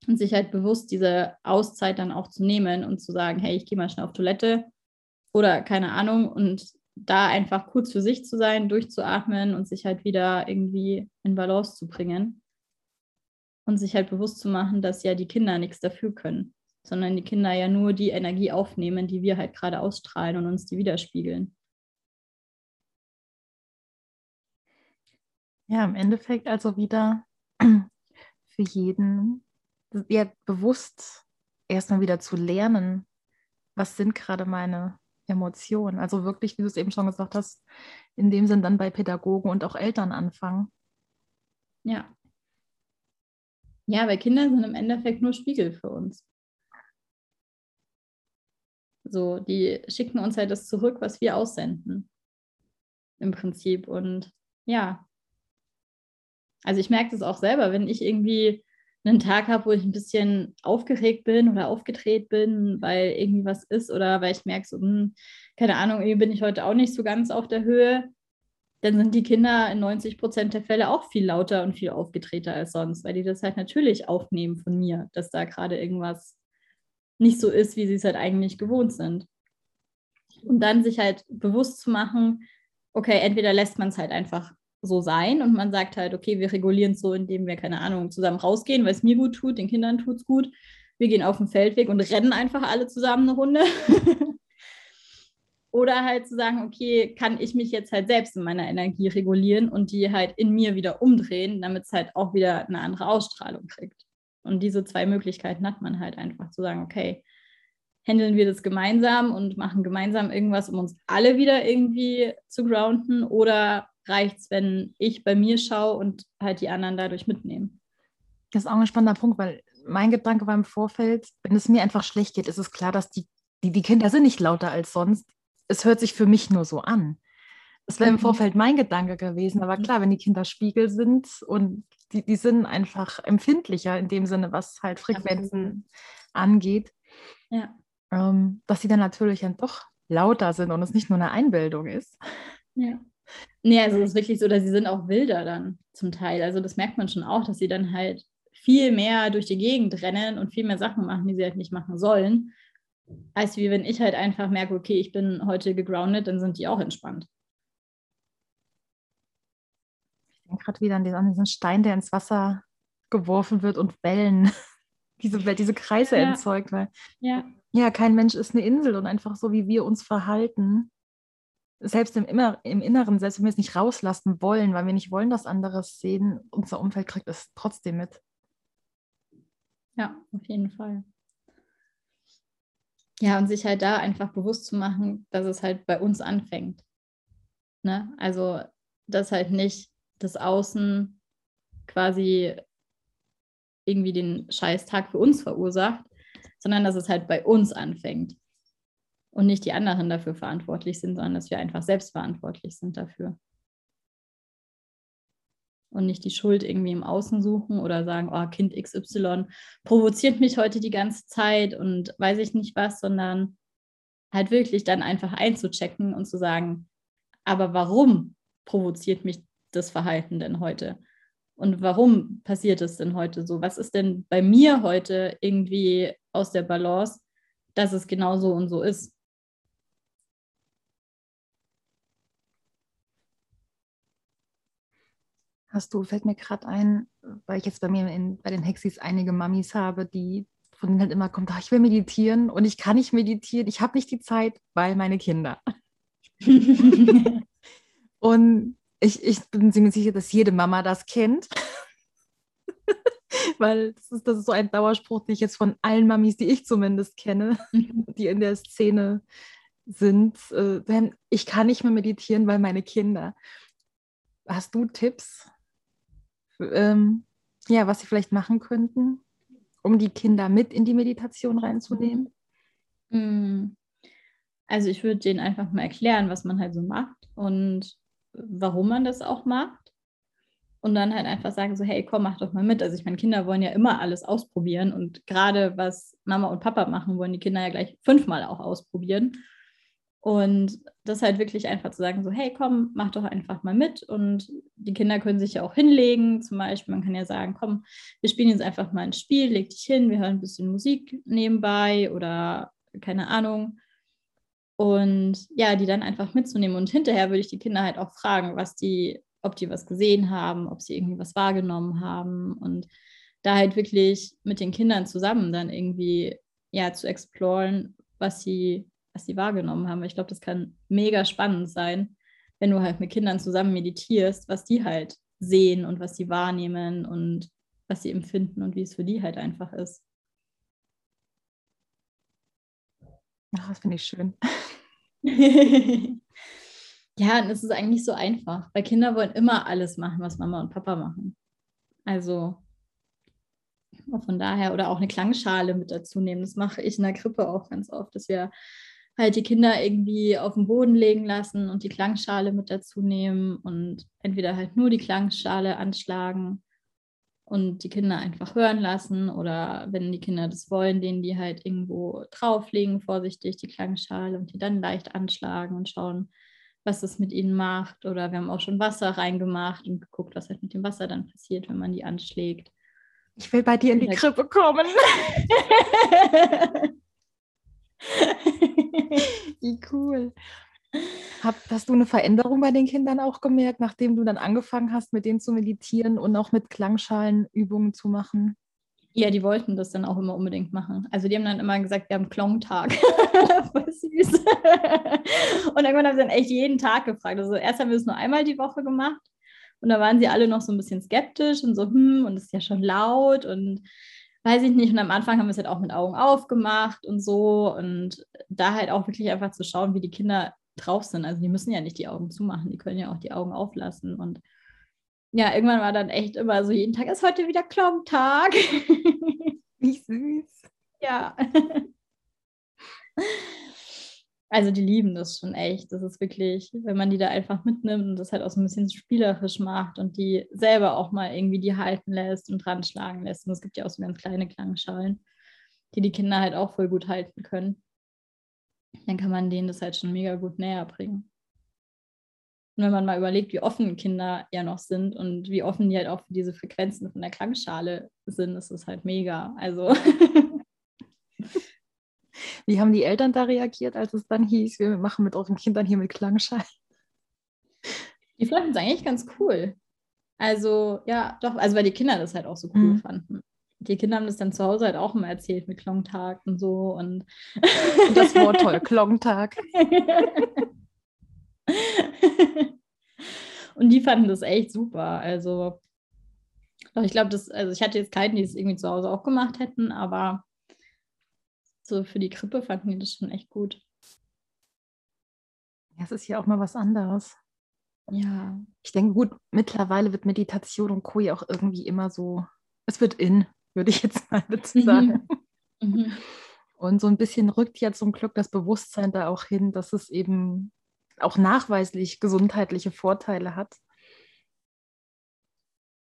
Und sich halt bewusst diese Auszeit dann auch zu nehmen und zu sagen, hey, ich gehe mal schnell auf Toilette oder keine Ahnung und da einfach kurz für sich zu sein, durchzuatmen und sich halt wieder irgendwie in Balance zu bringen und sich halt bewusst zu machen, dass ja die Kinder nichts dafür können, sondern die Kinder ja nur die Energie aufnehmen, die wir halt gerade ausstrahlen und uns die widerspiegeln. Ja, im Endeffekt also wieder *clears throat* für jeden ja, bewusst erstmal wieder zu lernen, was sind gerade meine Emotionen. Also wirklich, wie du es eben schon gesagt hast, in dem Sinn dann bei Pädagogen und auch Eltern anfangen. Ja. Ja, weil Kinder sind im Endeffekt nur Spiegel für uns. So, die schicken uns halt das zurück, was wir aussenden. Im Prinzip. Und ja. Also ich merke das auch selber, wenn ich irgendwie einen Tag habe, wo ich ein bisschen aufgeregt bin oder aufgedreht bin, weil irgendwie was ist oder weil ich merke, so, hm, keine Ahnung, irgendwie bin ich heute auch nicht so ganz auf der Höhe, dann sind die Kinder in 90 Prozent der Fälle auch viel lauter und viel aufgedrehter als sonst, weil die das halt natürlich aufnehmen von mir, dass da gerade irgendwas nicht so ist, wie sie es halt eigentlich gewohnt sind. Und dann sich halt bewusst zu machen, okay, entweder lässt man es halt einfach so sein und man sagt halt, okay, wir regulieren es so, indem wir, keine Ahnung, zusammen rausgehen, weil es mir gut tut, den Kindern tut es gut. Wir gehen auf den Feldweg und rennen einfach alle zusammen eine Runde. *laughs* Oder halt zu sagen, okay, kann ich mich jetzt halt selbst in meiner Energie regulieren und die halt in mir wieder umdrehen, damit es halt auch wieder eine andere Ausstrahlung kriegt. Und diese zwei Möglichkeiten hat man halt einfach zu sagen, okay, handeln wir das gemeinsam und machen gemeinsam irgendwas, um uns alle wieder irgendwie zu grounden oder reicht es, wenn ich bei mir schaue und halt die anderen dadurch mitnehmen. Das ist auch ein spannender Punkt, weil mein Gedanke war im Vorfeld, wenn es mir einfach schlecht geht, ist es klar, dass die, die, die Kinder sind nicht lauter als sonst. Es hört sich für mich nur so an. Das wäre im mhm. Vorfeld mein Gedanke gewesen, aber klar, wenn die Kinder Spiegel sind und die, die sind einfach empfindlicher in dem Sinne, was halt Frequenzen angeht, ja. Ähm, dass sie dann natürlich dann doch lauter sind und es nicht nur eine Einbildung ist. Ja. Nee, also es ist wirklich so, dass sie sind auch wilder dann zum Teil. Also das merkt man schon auch, dass sie dann halt viel mehr durch die Gegend rennen und viel mehr Sachen machen, die sie halt nicht machen sollen, als wie wenn ich halt einfach merke, okay, ich bin heute gegroundet, dann sind die auch entspannt. Ich denke gerade wieder an diesen, an diesen Stein, der ins Wasser geworfen wird und Wellen, *laughs* diese, diese Kreise ja. erzeugt, weil ja. ja, kein Mensch ist eine Insel und einfach so, wie wir uns verhalten, selbst im, immer, im Inneren, selbst wenn wir es nicht rauslassen wollen, weil wir nicht wollen, dass andere es sehen, unser Umfeld kriegt es trotzdem mit. Ja, auf jeden Fall. Ja, und sich halt da einfach bewusst zu machen, dass es halt bei uns anfängt. Ne? Also, dass halt nicht das Außen quasi irgendwie den Scheißtag für uns verursacht, sondern dass es halt bei uns anfängt und nicht die anderen dafür verantwortlich sind, sondern dass wir einfach selbst verantwortlich sind dafür. Und nicht die Schuld irgendwie im Außen suchen oder sagen, oh, Kind XY provoziert mich heute die ganze Zeit und weiß ich nicht was, sondern halt wirklich dann einfach einzuchecken und zu sagen, aber warum provoziert mich das Verhalten denn heute? Und warum passiert es denn heute so? Was ist denn bei mir heute irgendwie aus der Balance, dass es genau so und so ist? Hast du, fällt mir gerade ein, weil ich jetzt bei mir in, bei den Hexis einige Mamis habe, die von denen halt immer kommt, ach, ich will meditieren und ich kann nicht meditieren, ich habe nicht die Zeit, weil meine Kinder. *laughs* und ich, ich bin ziemlich sicher, dass jede Mama das kennt. *laughs* Weil das ist, das ist so ein Dauerspruch, den ich jetzt von allen Mamis, die ich zumindest kenne, mhm. *laughs* die in der Szene sind, äh, ich kann nicht mehr meditieren, weil meine Kinder. Hast du Tipps, ähm, ja, was sie vielleicht machen könnten, um die Kinder mit in die Meditation reinzunehmen? Mhm. Also ich würde denen einfach mal erklären, was man halt so macht und warum man das auch macht. Und dann halt einfach sagen, so, hey, komm, mach doch mal mit. Also ich meine, Kinder wollen ja immer alles ausprobieren. Und gerade was Mama und Papa machen, wollen die Kinder ja gleich fünfmal auch ausprobieren. Und das halt wirklich einfach zu sagen, so, hey, komm, mach doch einfach mal mit. Und die Kinder können sich ja auch hinlegen. Zum Beispiel, man kann ja sagen, komm, wir spielen jetzt einfach mal ein Spiel, leg dich hin, wir hören ein bisschen Musik nebenbei oder keine Ahnung. Und ja, die dann einfach mitzunehmen. Und hinterher würde ich die Kinder halt auch fragen, was die, ob die was gesehen haben, ob sie irgendwie was wahrgenommen haben. Und da halt wirklich mit den Kindern zusammen dann irgendwie ja zu exploren, was sie, was sie wahrgenommen haben. Ich glaube, das kann mega spannend sein, wenn du halt mit Kindern zusammen meditierst, was die halt sehen und was sie wahrnehmen und was sie empfinden und wie es für die halt einfach ist. Ach, das finde ich schön. *laughs* *laughs* ja, und es ist eigentlich so einfach, weil Kinder wollen immer alles machen, was Mama und Papa machen. Also von daher, oder auch eine Klangschale mit dazu nehmen. Das mache ich in der Krippe auch ganz oft, dass wir halt die Kinder irgendwie auf den Boden legen lassen und die Klangschale mit dazu nehmen und entweder halt nur die Klangschale anschlagen und die Kinder einfach hören lassen oder wenn die Kinder das wollen, denen die halt irgendwo drauflegen, vorsichtig die Klangschale und die dann leicht anschlagen und schauen, was das mit ihnen macht. Oder wir haben auch schon Wasser reingemacht und geguckt, was halt mit dem Wasser dann passiert, wenn man die anschlägt. Ich will bei dir in die Krippe kommen. *laughs* *laughs* Wie cool. Hast du eine Veränderung bei den Kindern auch gemerkt, nachdem du dann angefangen hast, mit denen zu meditieren und auch mit Klangschalenübungen zu machen? Ja, die wollten das dann auch immer unbedingt machen. Also die haben dann immer gesagt, wir haben Klong-Tag. *laughs* Voll süß. und irgendwann haben sie dann echt jeden Tag gefragt. Also erst haben wir es nur einmal die Woche gemacht und da waren sie alle noch so ein bisschen skeptisch und so, hm, und das ist ja schon laut und weiß ich nicht. Und am Anfang haben wir es halt auch mit Augen aufgemacht und so und da halt auch wirklich einfach zu schauen, wie die Kinder drauf sind. Also die müssen ja nicht die Augen zumachen, die können ja auch die Augen auflassen. Und ja, irgendwann war dann echt immer so, jeden Tag ist heute wieder Klontag. *laughs* Wie süß. Ja. *laughs* Also die lieben das schon echt. Das ist wirklich, wenn man die da einfach mitnimmt und das halt auch so ein bisschen spielerisch macht und die selber auch mal irgendwie die halten lässt und dran schlagen lässt. Und es gibt ja auch so ganz kleine Klangschalen, die die Kinder halt auch voll gut halten können dann kann man denen das halt schon mega gut näher bringen. Und wenn man mal überlegt, wie offen Kinder ja noch sind und wie offen die halt auch für diese Frequenzen von der Klangschale sind, ist es halt mega. Also. *laughs* Wie haben die Eltern da reagiert, als es dann hieß, wir machen mit euren Kindern hier mit Klangschalen? Die fanden es eigentlich ganz cool. Also, ja, doch, also weil die Kinder das halt auch so cool mhm. fanden. Die Kinder haben das dann zu Hause halt auch immer erzählt mit Klongtag und so. Und, und das Wort toll, *laughs* Klongtag. *laughs* und die fanden das echt super. Also, ich glaube, das, also ich hatte jetzt keinen, die es irgendwie zu Hause auch gemacht hätten, aber so für die Krippe fanden die das schon echt gut. Ja, es ist ja auch mal was anderes. Ja. Ich denke, gut, mittlerweile wird Meditation und Co. ja auch irgendwie immer so, es wird in, würde ich jetzt *laughs* mal dazu sagen. Mhm. Mhm. Und so ein bisschen rückt ja zum Glück das Bewusstsein da auch hin, dass es eben auch nachweislich gesundheitliche Vorteile hat.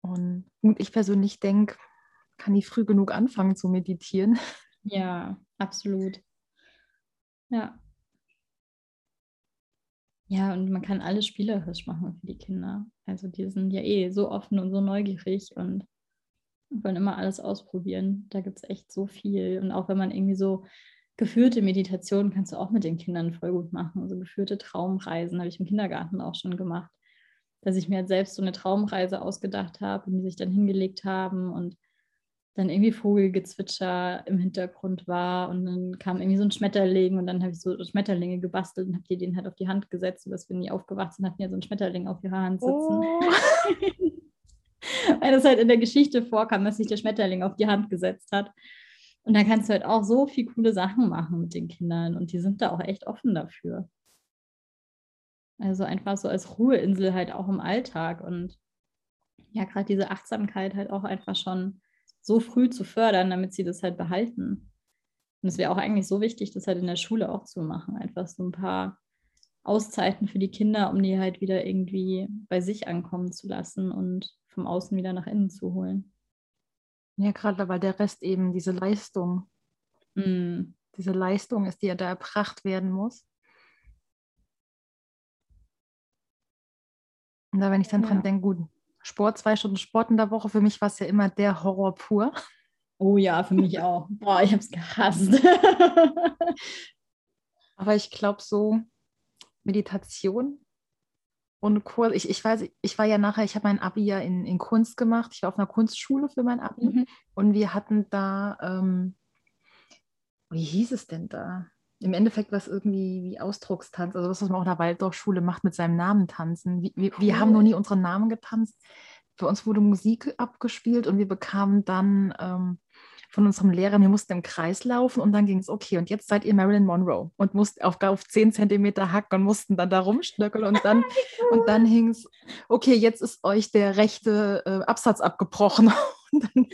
Und gut, ich persönlich denke, kann ich früh genug anfangen zu meditieren. Ja, absolut. Ja. Ja, und man kann alles spielerisch machen für die Kinder. Also die sind ja eh so offen und so neugierig und wollen immer alles ausprobieren. Da gibt es echt so viel. Und auch wenn man irgendwie so geführte Meditationen kannst du auch mit den Kindern voll gut machen. Also geführte Traumreisen habe ich im Kindergarten auch schon gemacht. Dass ich mir halt selbst so eine Traumreise ausgedacht habe und die sich dann hingelegt haben und dann irgendwie Vogelgezwitscher im Hintergrund war und dann kam irgendwie so ein Schmetterling und dann habe ich so Schmetterlinge gebastelt und habe die den halt auf die Hand gesetzt, sodass wenn die aufgewacht sind, hatten ja so ein Schmetterling auf ihrer Hand sitzen. Oh. *laughs* *laughs* Weil das halt in der Geschichte vorkam, dass sich der Schmetterling auf die Hand gesetzt hat. Und dann kannst du halt auch so viel coole Sachen machen mit den Kindern und die sind da auch echt offen dafür. Also einfach so als Ruheinsel halt auch im Alltag und ja, gerade diese Achtsamkeit halt auch einfach schon so früh zu fördern, damit sie das halt behalten. Und es wäre auch eigentlich so wichtig, das halt in der Schule auch zu machen. Einfach so ein paar Auszeiten für die Kinder, um die halt wieder irgendwie bei sich ankommen zu lassen und vom Außen wieder nach innen zu holen. Ja, gerade weil der Rest eben diese Leistung, mm. diese Leistung ist, die ja da erbracht werden muss. Und da, wenn ich dann ja. dran denke, gut, Sport, zwei Stunden Sport in der Woche, für mich war es ja immer der Horror pur. Oh ja, für mich *laughs* auch. Boah, ich habe es gehasst. Aber ich glaube, so Meditation und Kurs, ich, ich weiß, ich war ja nachher, ich habe mein Abi ja in, in Kunst gemacht. Ich war auf einer Kunstschule für mein Abi mhm. und wir hatten da, ähm, wie hieß es denn da? Im Endeffekt war es irgendwie wie Ausdruckstanz, also das, was man auch in der Waldorfschule macht, mit seinem Namen tanzen. Wir, wir, cool. wir haben noch nie unseren Namen getanzt. Für uns wurde Musik abgespielt und wir bekamen dann ähm, von unserem Lehrer, wir mussten im Kreis laufen und dann ging es, okay, und jetzt seid ihr Marilyn Monroe und mussten auf, auf 10 Zentimeter hacken und mussten dann da rumstöckeln und dann, *laughs* und dann hing es, okay, jetzt ist euch der rechte äh, Absatz abgebrochen. *laughs* und dann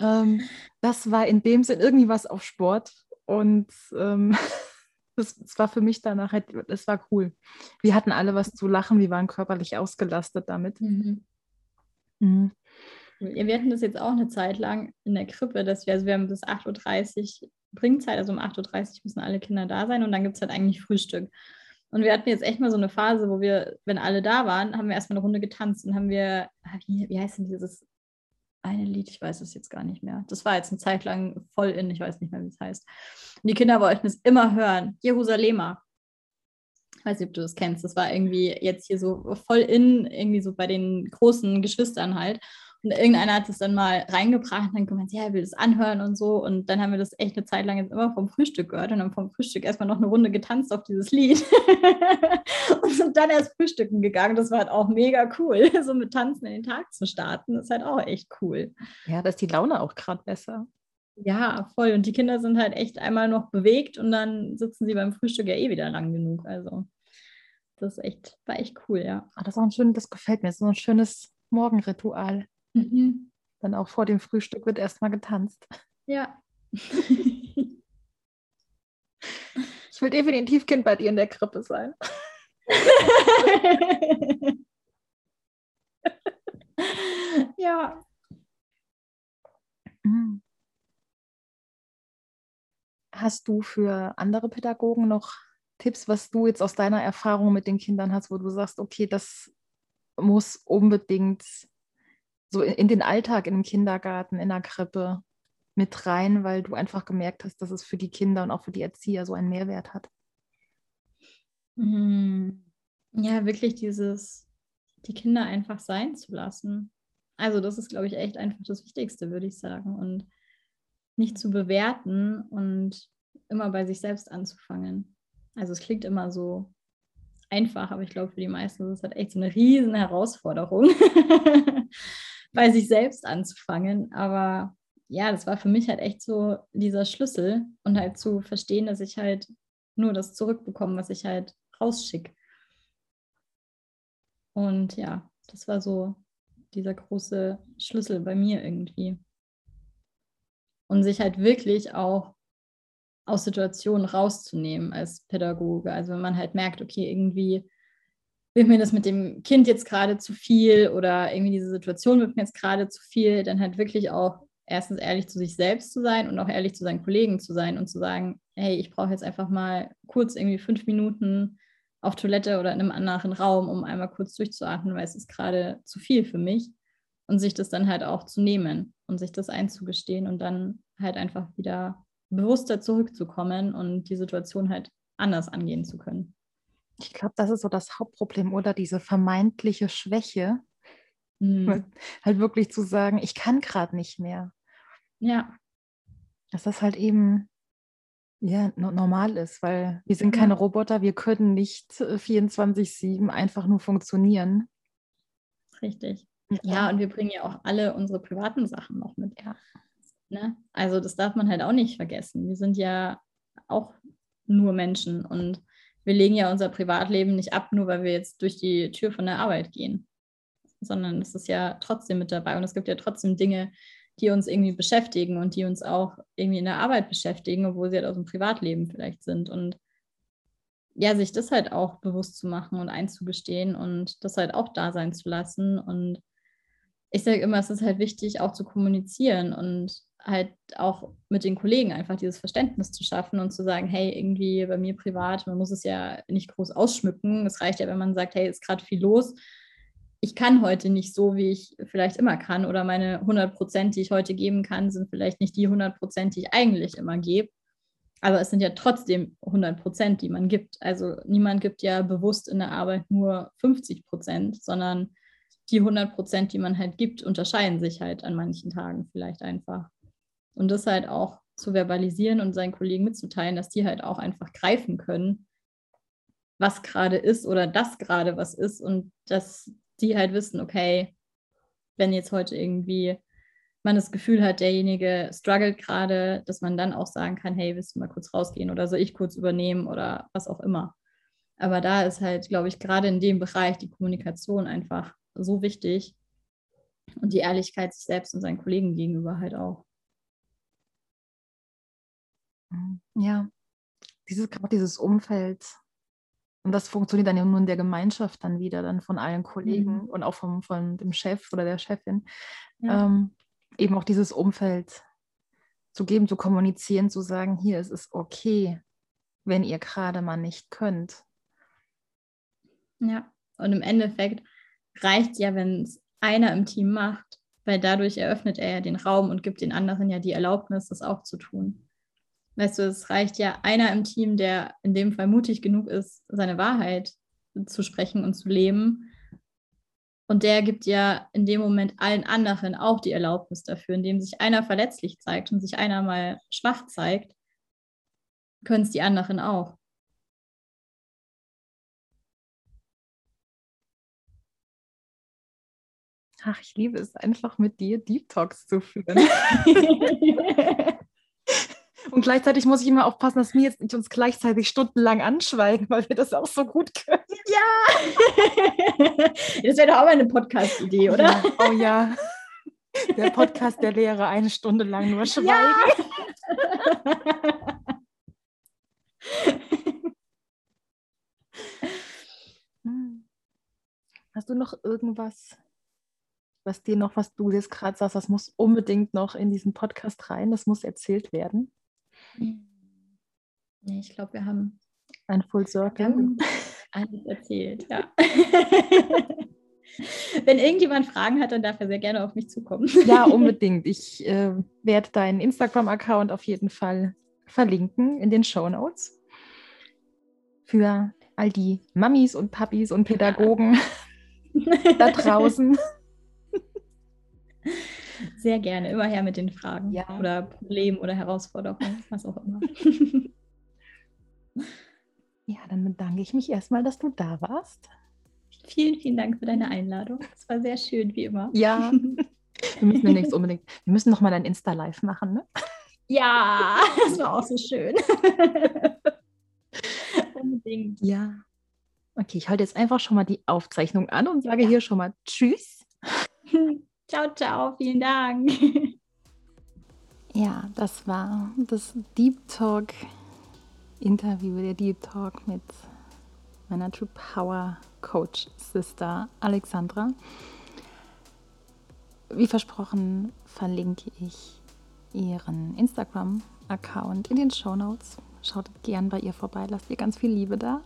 *laughs* ähm, das war in dem Sinn irgendwie was auf Sport und ähm, das, das, war für mich danach halt, das war cool. Wir hatten alle was zu lachen, wir waren körperlich ausgelastet damit. Mhm. Mhm. Wir hatten das jetzt auch eine Zeit lang in der Krippe, dass wir, also wir haben bis 8.30 Uhr Bringzeit, also um 8.30 Uhr müssen alle Kinder da sein und dann gibt es halt eigentlich Frühstück. Und wir hatten jetzt echt mal so eine Phase, wo wir, wenn alle da waren, haben wir erstmal eine Runde getanzt und haben wir, ah, wie, wie heißt denn dieses eine Lied, ich weiß es jetzt gar nicht mehr. Das war jetzt eine Zeit lang voll in, ich weiß nicht mehr, wie es heißt. Und die Kinder wollten es immer hören. Jerusalema. Ich weiß nicht, ob du das kennst. Das war irgendwie jetzt hier so voll in, irgendwie so bei den großen Geschwistern halt. Und irgendeiner hat es dann mal reingebracht und dann gemeint, ja, er will das anhören und so. Und dann haben wir das echt eine Zeit lang jetzt immer vom Frühstück gehört und dann vom Frühstück erstmal noch eine Runde getanzt auf dieses Lied. *laughs* und sind dann erst frühstücken gegangen. Das war halt auch mega cool, *laughs* so mit Tanzen in den Tag zu starten. Das ist halt auch echt cool. Ja, da ist die Laune auch gerade besser. Ja, voll. Und die Kinder sind halt echt einmal noch bewegt und dann sitzen sie beim Frühstück ja eh wieder lang genug. Also das ist echt, war echt cool, ja. Ach, das ist auch ein schönes, das gefällt mir. So ein schönes Morgenritual. Mhm. Dann auch vor dem Frühstück wird erstmal getanzt. Ja. *laughs* ich will definitiv Kind bei dir in der Krippe sein. *laughs* ja. Mhm. hast du für andere Pädagogen noch Tipps, was du jetzt aus deiner Erfahrung mit den Kindern hast, wo du sagst, okay, das muss unbedingt so in den Alltag in einem Kindergarten, in der Krippe mit rein, weil du einfach gemerkt hast, dass es für die Kinder und auch für die Erzieher so einen Mehrwert hat? Hm. Ja, wirklich dieses, die Kinder einfach sein zu lassen. Also das ist, glaube ich, echt einfach das Wichtigste, würde ich sagen. Und nicht zu bewerten und immer bei sich selbst anzufangen. Also es klingt immer so einfach, aber ich glaube, für die meisten ist es halt echt so eine riesen Herausforderung, *laughs* bei sich selbst anzufangen. Aber ja, das war für mich halt echt so dieser Schlüssel und halt zu verstehen, dass ich halt nur das zurückbekomme, was ich halt rausschicke. Und ja, das war so dieser große Schlüssel bei mir irgendwie. Und sich halt wirklich auch aus Situationen rauszunehmen als Pädagoge. Also wenn man halt merkt, okay, irgendwie wird mir das mit dem Kind jetzt gerade zu viel oder irgendwie diese Situation wird mir jetzt gerade zu viel, dann halt wirklich auch erstens ehrlich zu sich selbst zu sein und auch ehrlich zu seinen Kollegen zu sein und zu sagen, hey, ich brauche jetzt einfach mal kurz irgendwie fünf Minuten auf Toilette oder in einem anderen Raum, um einmal kurz durchzuatmen, weil es ist gerade zu viel für mich. Und sich das dann halt auch zu nehmen und sich das einzugestehen und dann halt einfach wieder bewusster zurückzukommen und die Situation halt anders angehen zu können. Ich glaube, das ist so das Hauptproblem oder diese vermeintliche Schwäche, mhm. halt wirklich zu sagen, ich kann gerade nicht mehr. Ja. Dass das halt eben ja, normal ist, weil wir sind keine Roboter, wir können nicht 24-7 äh, einfach nur funktionieren. Richtig. Ja. ja, und wir bringen ja auch alle unsere privaten Sachen noch mit. Ja. Ne? Also das darf man halt auch nicht vergessen. Wir sind ja auch nur Menschen und wir legen ja unser Privatleben nicht ab, nur weil wir jetzt durch die Tür von der Arbeit gehen, sondern es ist ja trotzdem mit dabei und es gibt ja trotzdem Dinge, die uns irgendwie beschäftigen und die uns auch irgendwie in der Arbeit beschäftigen, obwohl sie halt aus dem Privatleben vielleicht sind. Und ja, sich das halt auch bewusst zu machen und einzugestehen und das halt auch da sein zu lassen. Und ich sage immer, es ist halt wichtig, auch zu kommunizieren und halt auch mit den Kollegen einfach dieses Verständnis zu schaffen und zu sagen, hey, irgendwie bei mir privat, man muss es ja nicht groß ausschmücken. Es reicht ja, wenn man sagt, hey, ist gerade viel los. Ich kann heute nicht so, wie ich vielleicht immer kann. Oder meine 100 Prozent, die ich heute geben kann, sind vielleicht nicht die 100 Prozent, die ich eigentlich immer gebe. Aber es sind ja trotzdem 100 Prozent, die man gibt. Also niemand gibt ja bewusst in der Arbeit nur 50 Prozent, sondern die 100 Prozent, die man halt gibt, unterscheiden sich halt an manchen Tagen vielleicht einfach. Und das halt auch zu verbalisieren und seinen Kollegen mitzuteilen, dass die halt auch einfach greifen können, was gerade ist oder das gerade was ist und dass die halt wissen, okay, wenn jetzt heute irgendwie man das Gefühl hat, derjenige struggelt gerade, dass man dann auch sagen kann, hey, willst du mal kurz rausgehen oder soll ich kurz übernehmen oder was auch immer. Aber da ist halt, glaube ich, gerade in dem Bereich die Kommunikation einfach so wichtig und die Ehrlichkeit sich selbst und seinen Kollegen gegenüber halt auch. Ja, dieses, gerade dieses Umfeld. Und das funktioniert dann ja nur in der Gemeinschaft dann wieder, dann von allen Kollegen mhm. und auch vom, von dem Chef oder der Chefin. Ja. Ähm, eben auch dieses Umfeld zu geben, zu kommunizieren, zu sagen, hier, es ist okay, wenn ihr gerade mal nicht könnt. Ja, und im Endeffekt reicht ja, wenn es einer im Team macht, weil dadurch eröffnet er ja den Raum und gibt den anderen ja die Erlaubnis, das auch zu tun. Weißt du, es reicht ja einer im Team, der in dem Fall mutig genug ist, seine Wahrheit zu sprechen und zu leben. Und der gibt ja in dem Moment allen anderen auch die Erlaubnis dafür, indem sich einer verletzlich zeigt und sich einer mal schwach zeigt, können es die anderen auch. Ach, ich liebe es einfach mit dir Deep Talks zu führen. *laughs* Und gleichzeitig muss ich immer aufpassen, dass wir jetzt nicht uns gleichzeitig stundenlang anschweigen, weil wir das auch so gut können. Ja! Das wäre doch auch mal eine Podcast-Idee, oder? Ja. Oh ja. Der Podcast der Lehre, eine Stunde lang nur schweigen. Ja. *laughs* Hast du noch irgendwas, was dir noch, was du jetzt gerade sagst, das muss unbedingt noch in diesen Podcast rein, das muss erzählt werden? Nee, ich glaube, wir haben ein Full Circle. *laughs* Alles erzählt, ja. *laughs* Wenn irgendjemand Fragen hat, dann darf er sehr gerne auf mich zukommen. Ja, *laughs* unbedingt. Ich äh, werde deinen Instagram-Account auf jeden Fall verlinken in den Show Notes. Für all die Mamis und Papis und Pädagogen da draußen. Sehr gerne, immer her mit den Fragen ja. oder Problemen oder Herausforderungen, was auch immer. *laughs* *laughs* Ja, dann bedanke ich mich erstmal, dass du da warst. Vielen, vielen Dank für deine Einladung. Es war sehr schön, wie immer. Ja, *laughs* wir müssen demnächst unbedingt, wir müssen noch mal ein Insta-Live machen, ne? Ja, das war auch so schön. unbedingt. Ja. Okay, ich halte jetzt einfach schon mal die Aufzeichnung an und sage ja. hier schon mal Tschüss. Ciao, ciao, vielen Dank. Ja, das war das Deep Talk Interview, der Deep Talk mit meiner True Power Coach Sister Alexandra. Wie versprochen verlinke ich ihren Instagram-Account in den Show Notes. Schaut gern bei ihr vorbei, lasst ihr ganz viel Liebe da.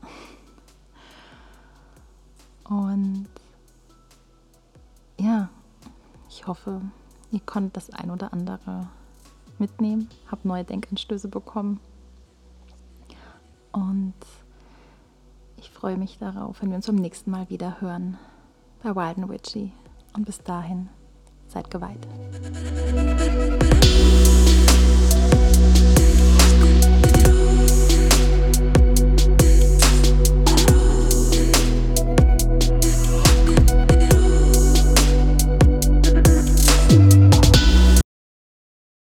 Und ja, ich hoffe, ihr konntet das ein oder andere mitnehmen, habt neue Denkanstöße bekommen und ich freue mich darauf, wenn wir uns beim nächsten Mal wieder hören bei Wild and Witchy. Und bis dahin, seid geweiht.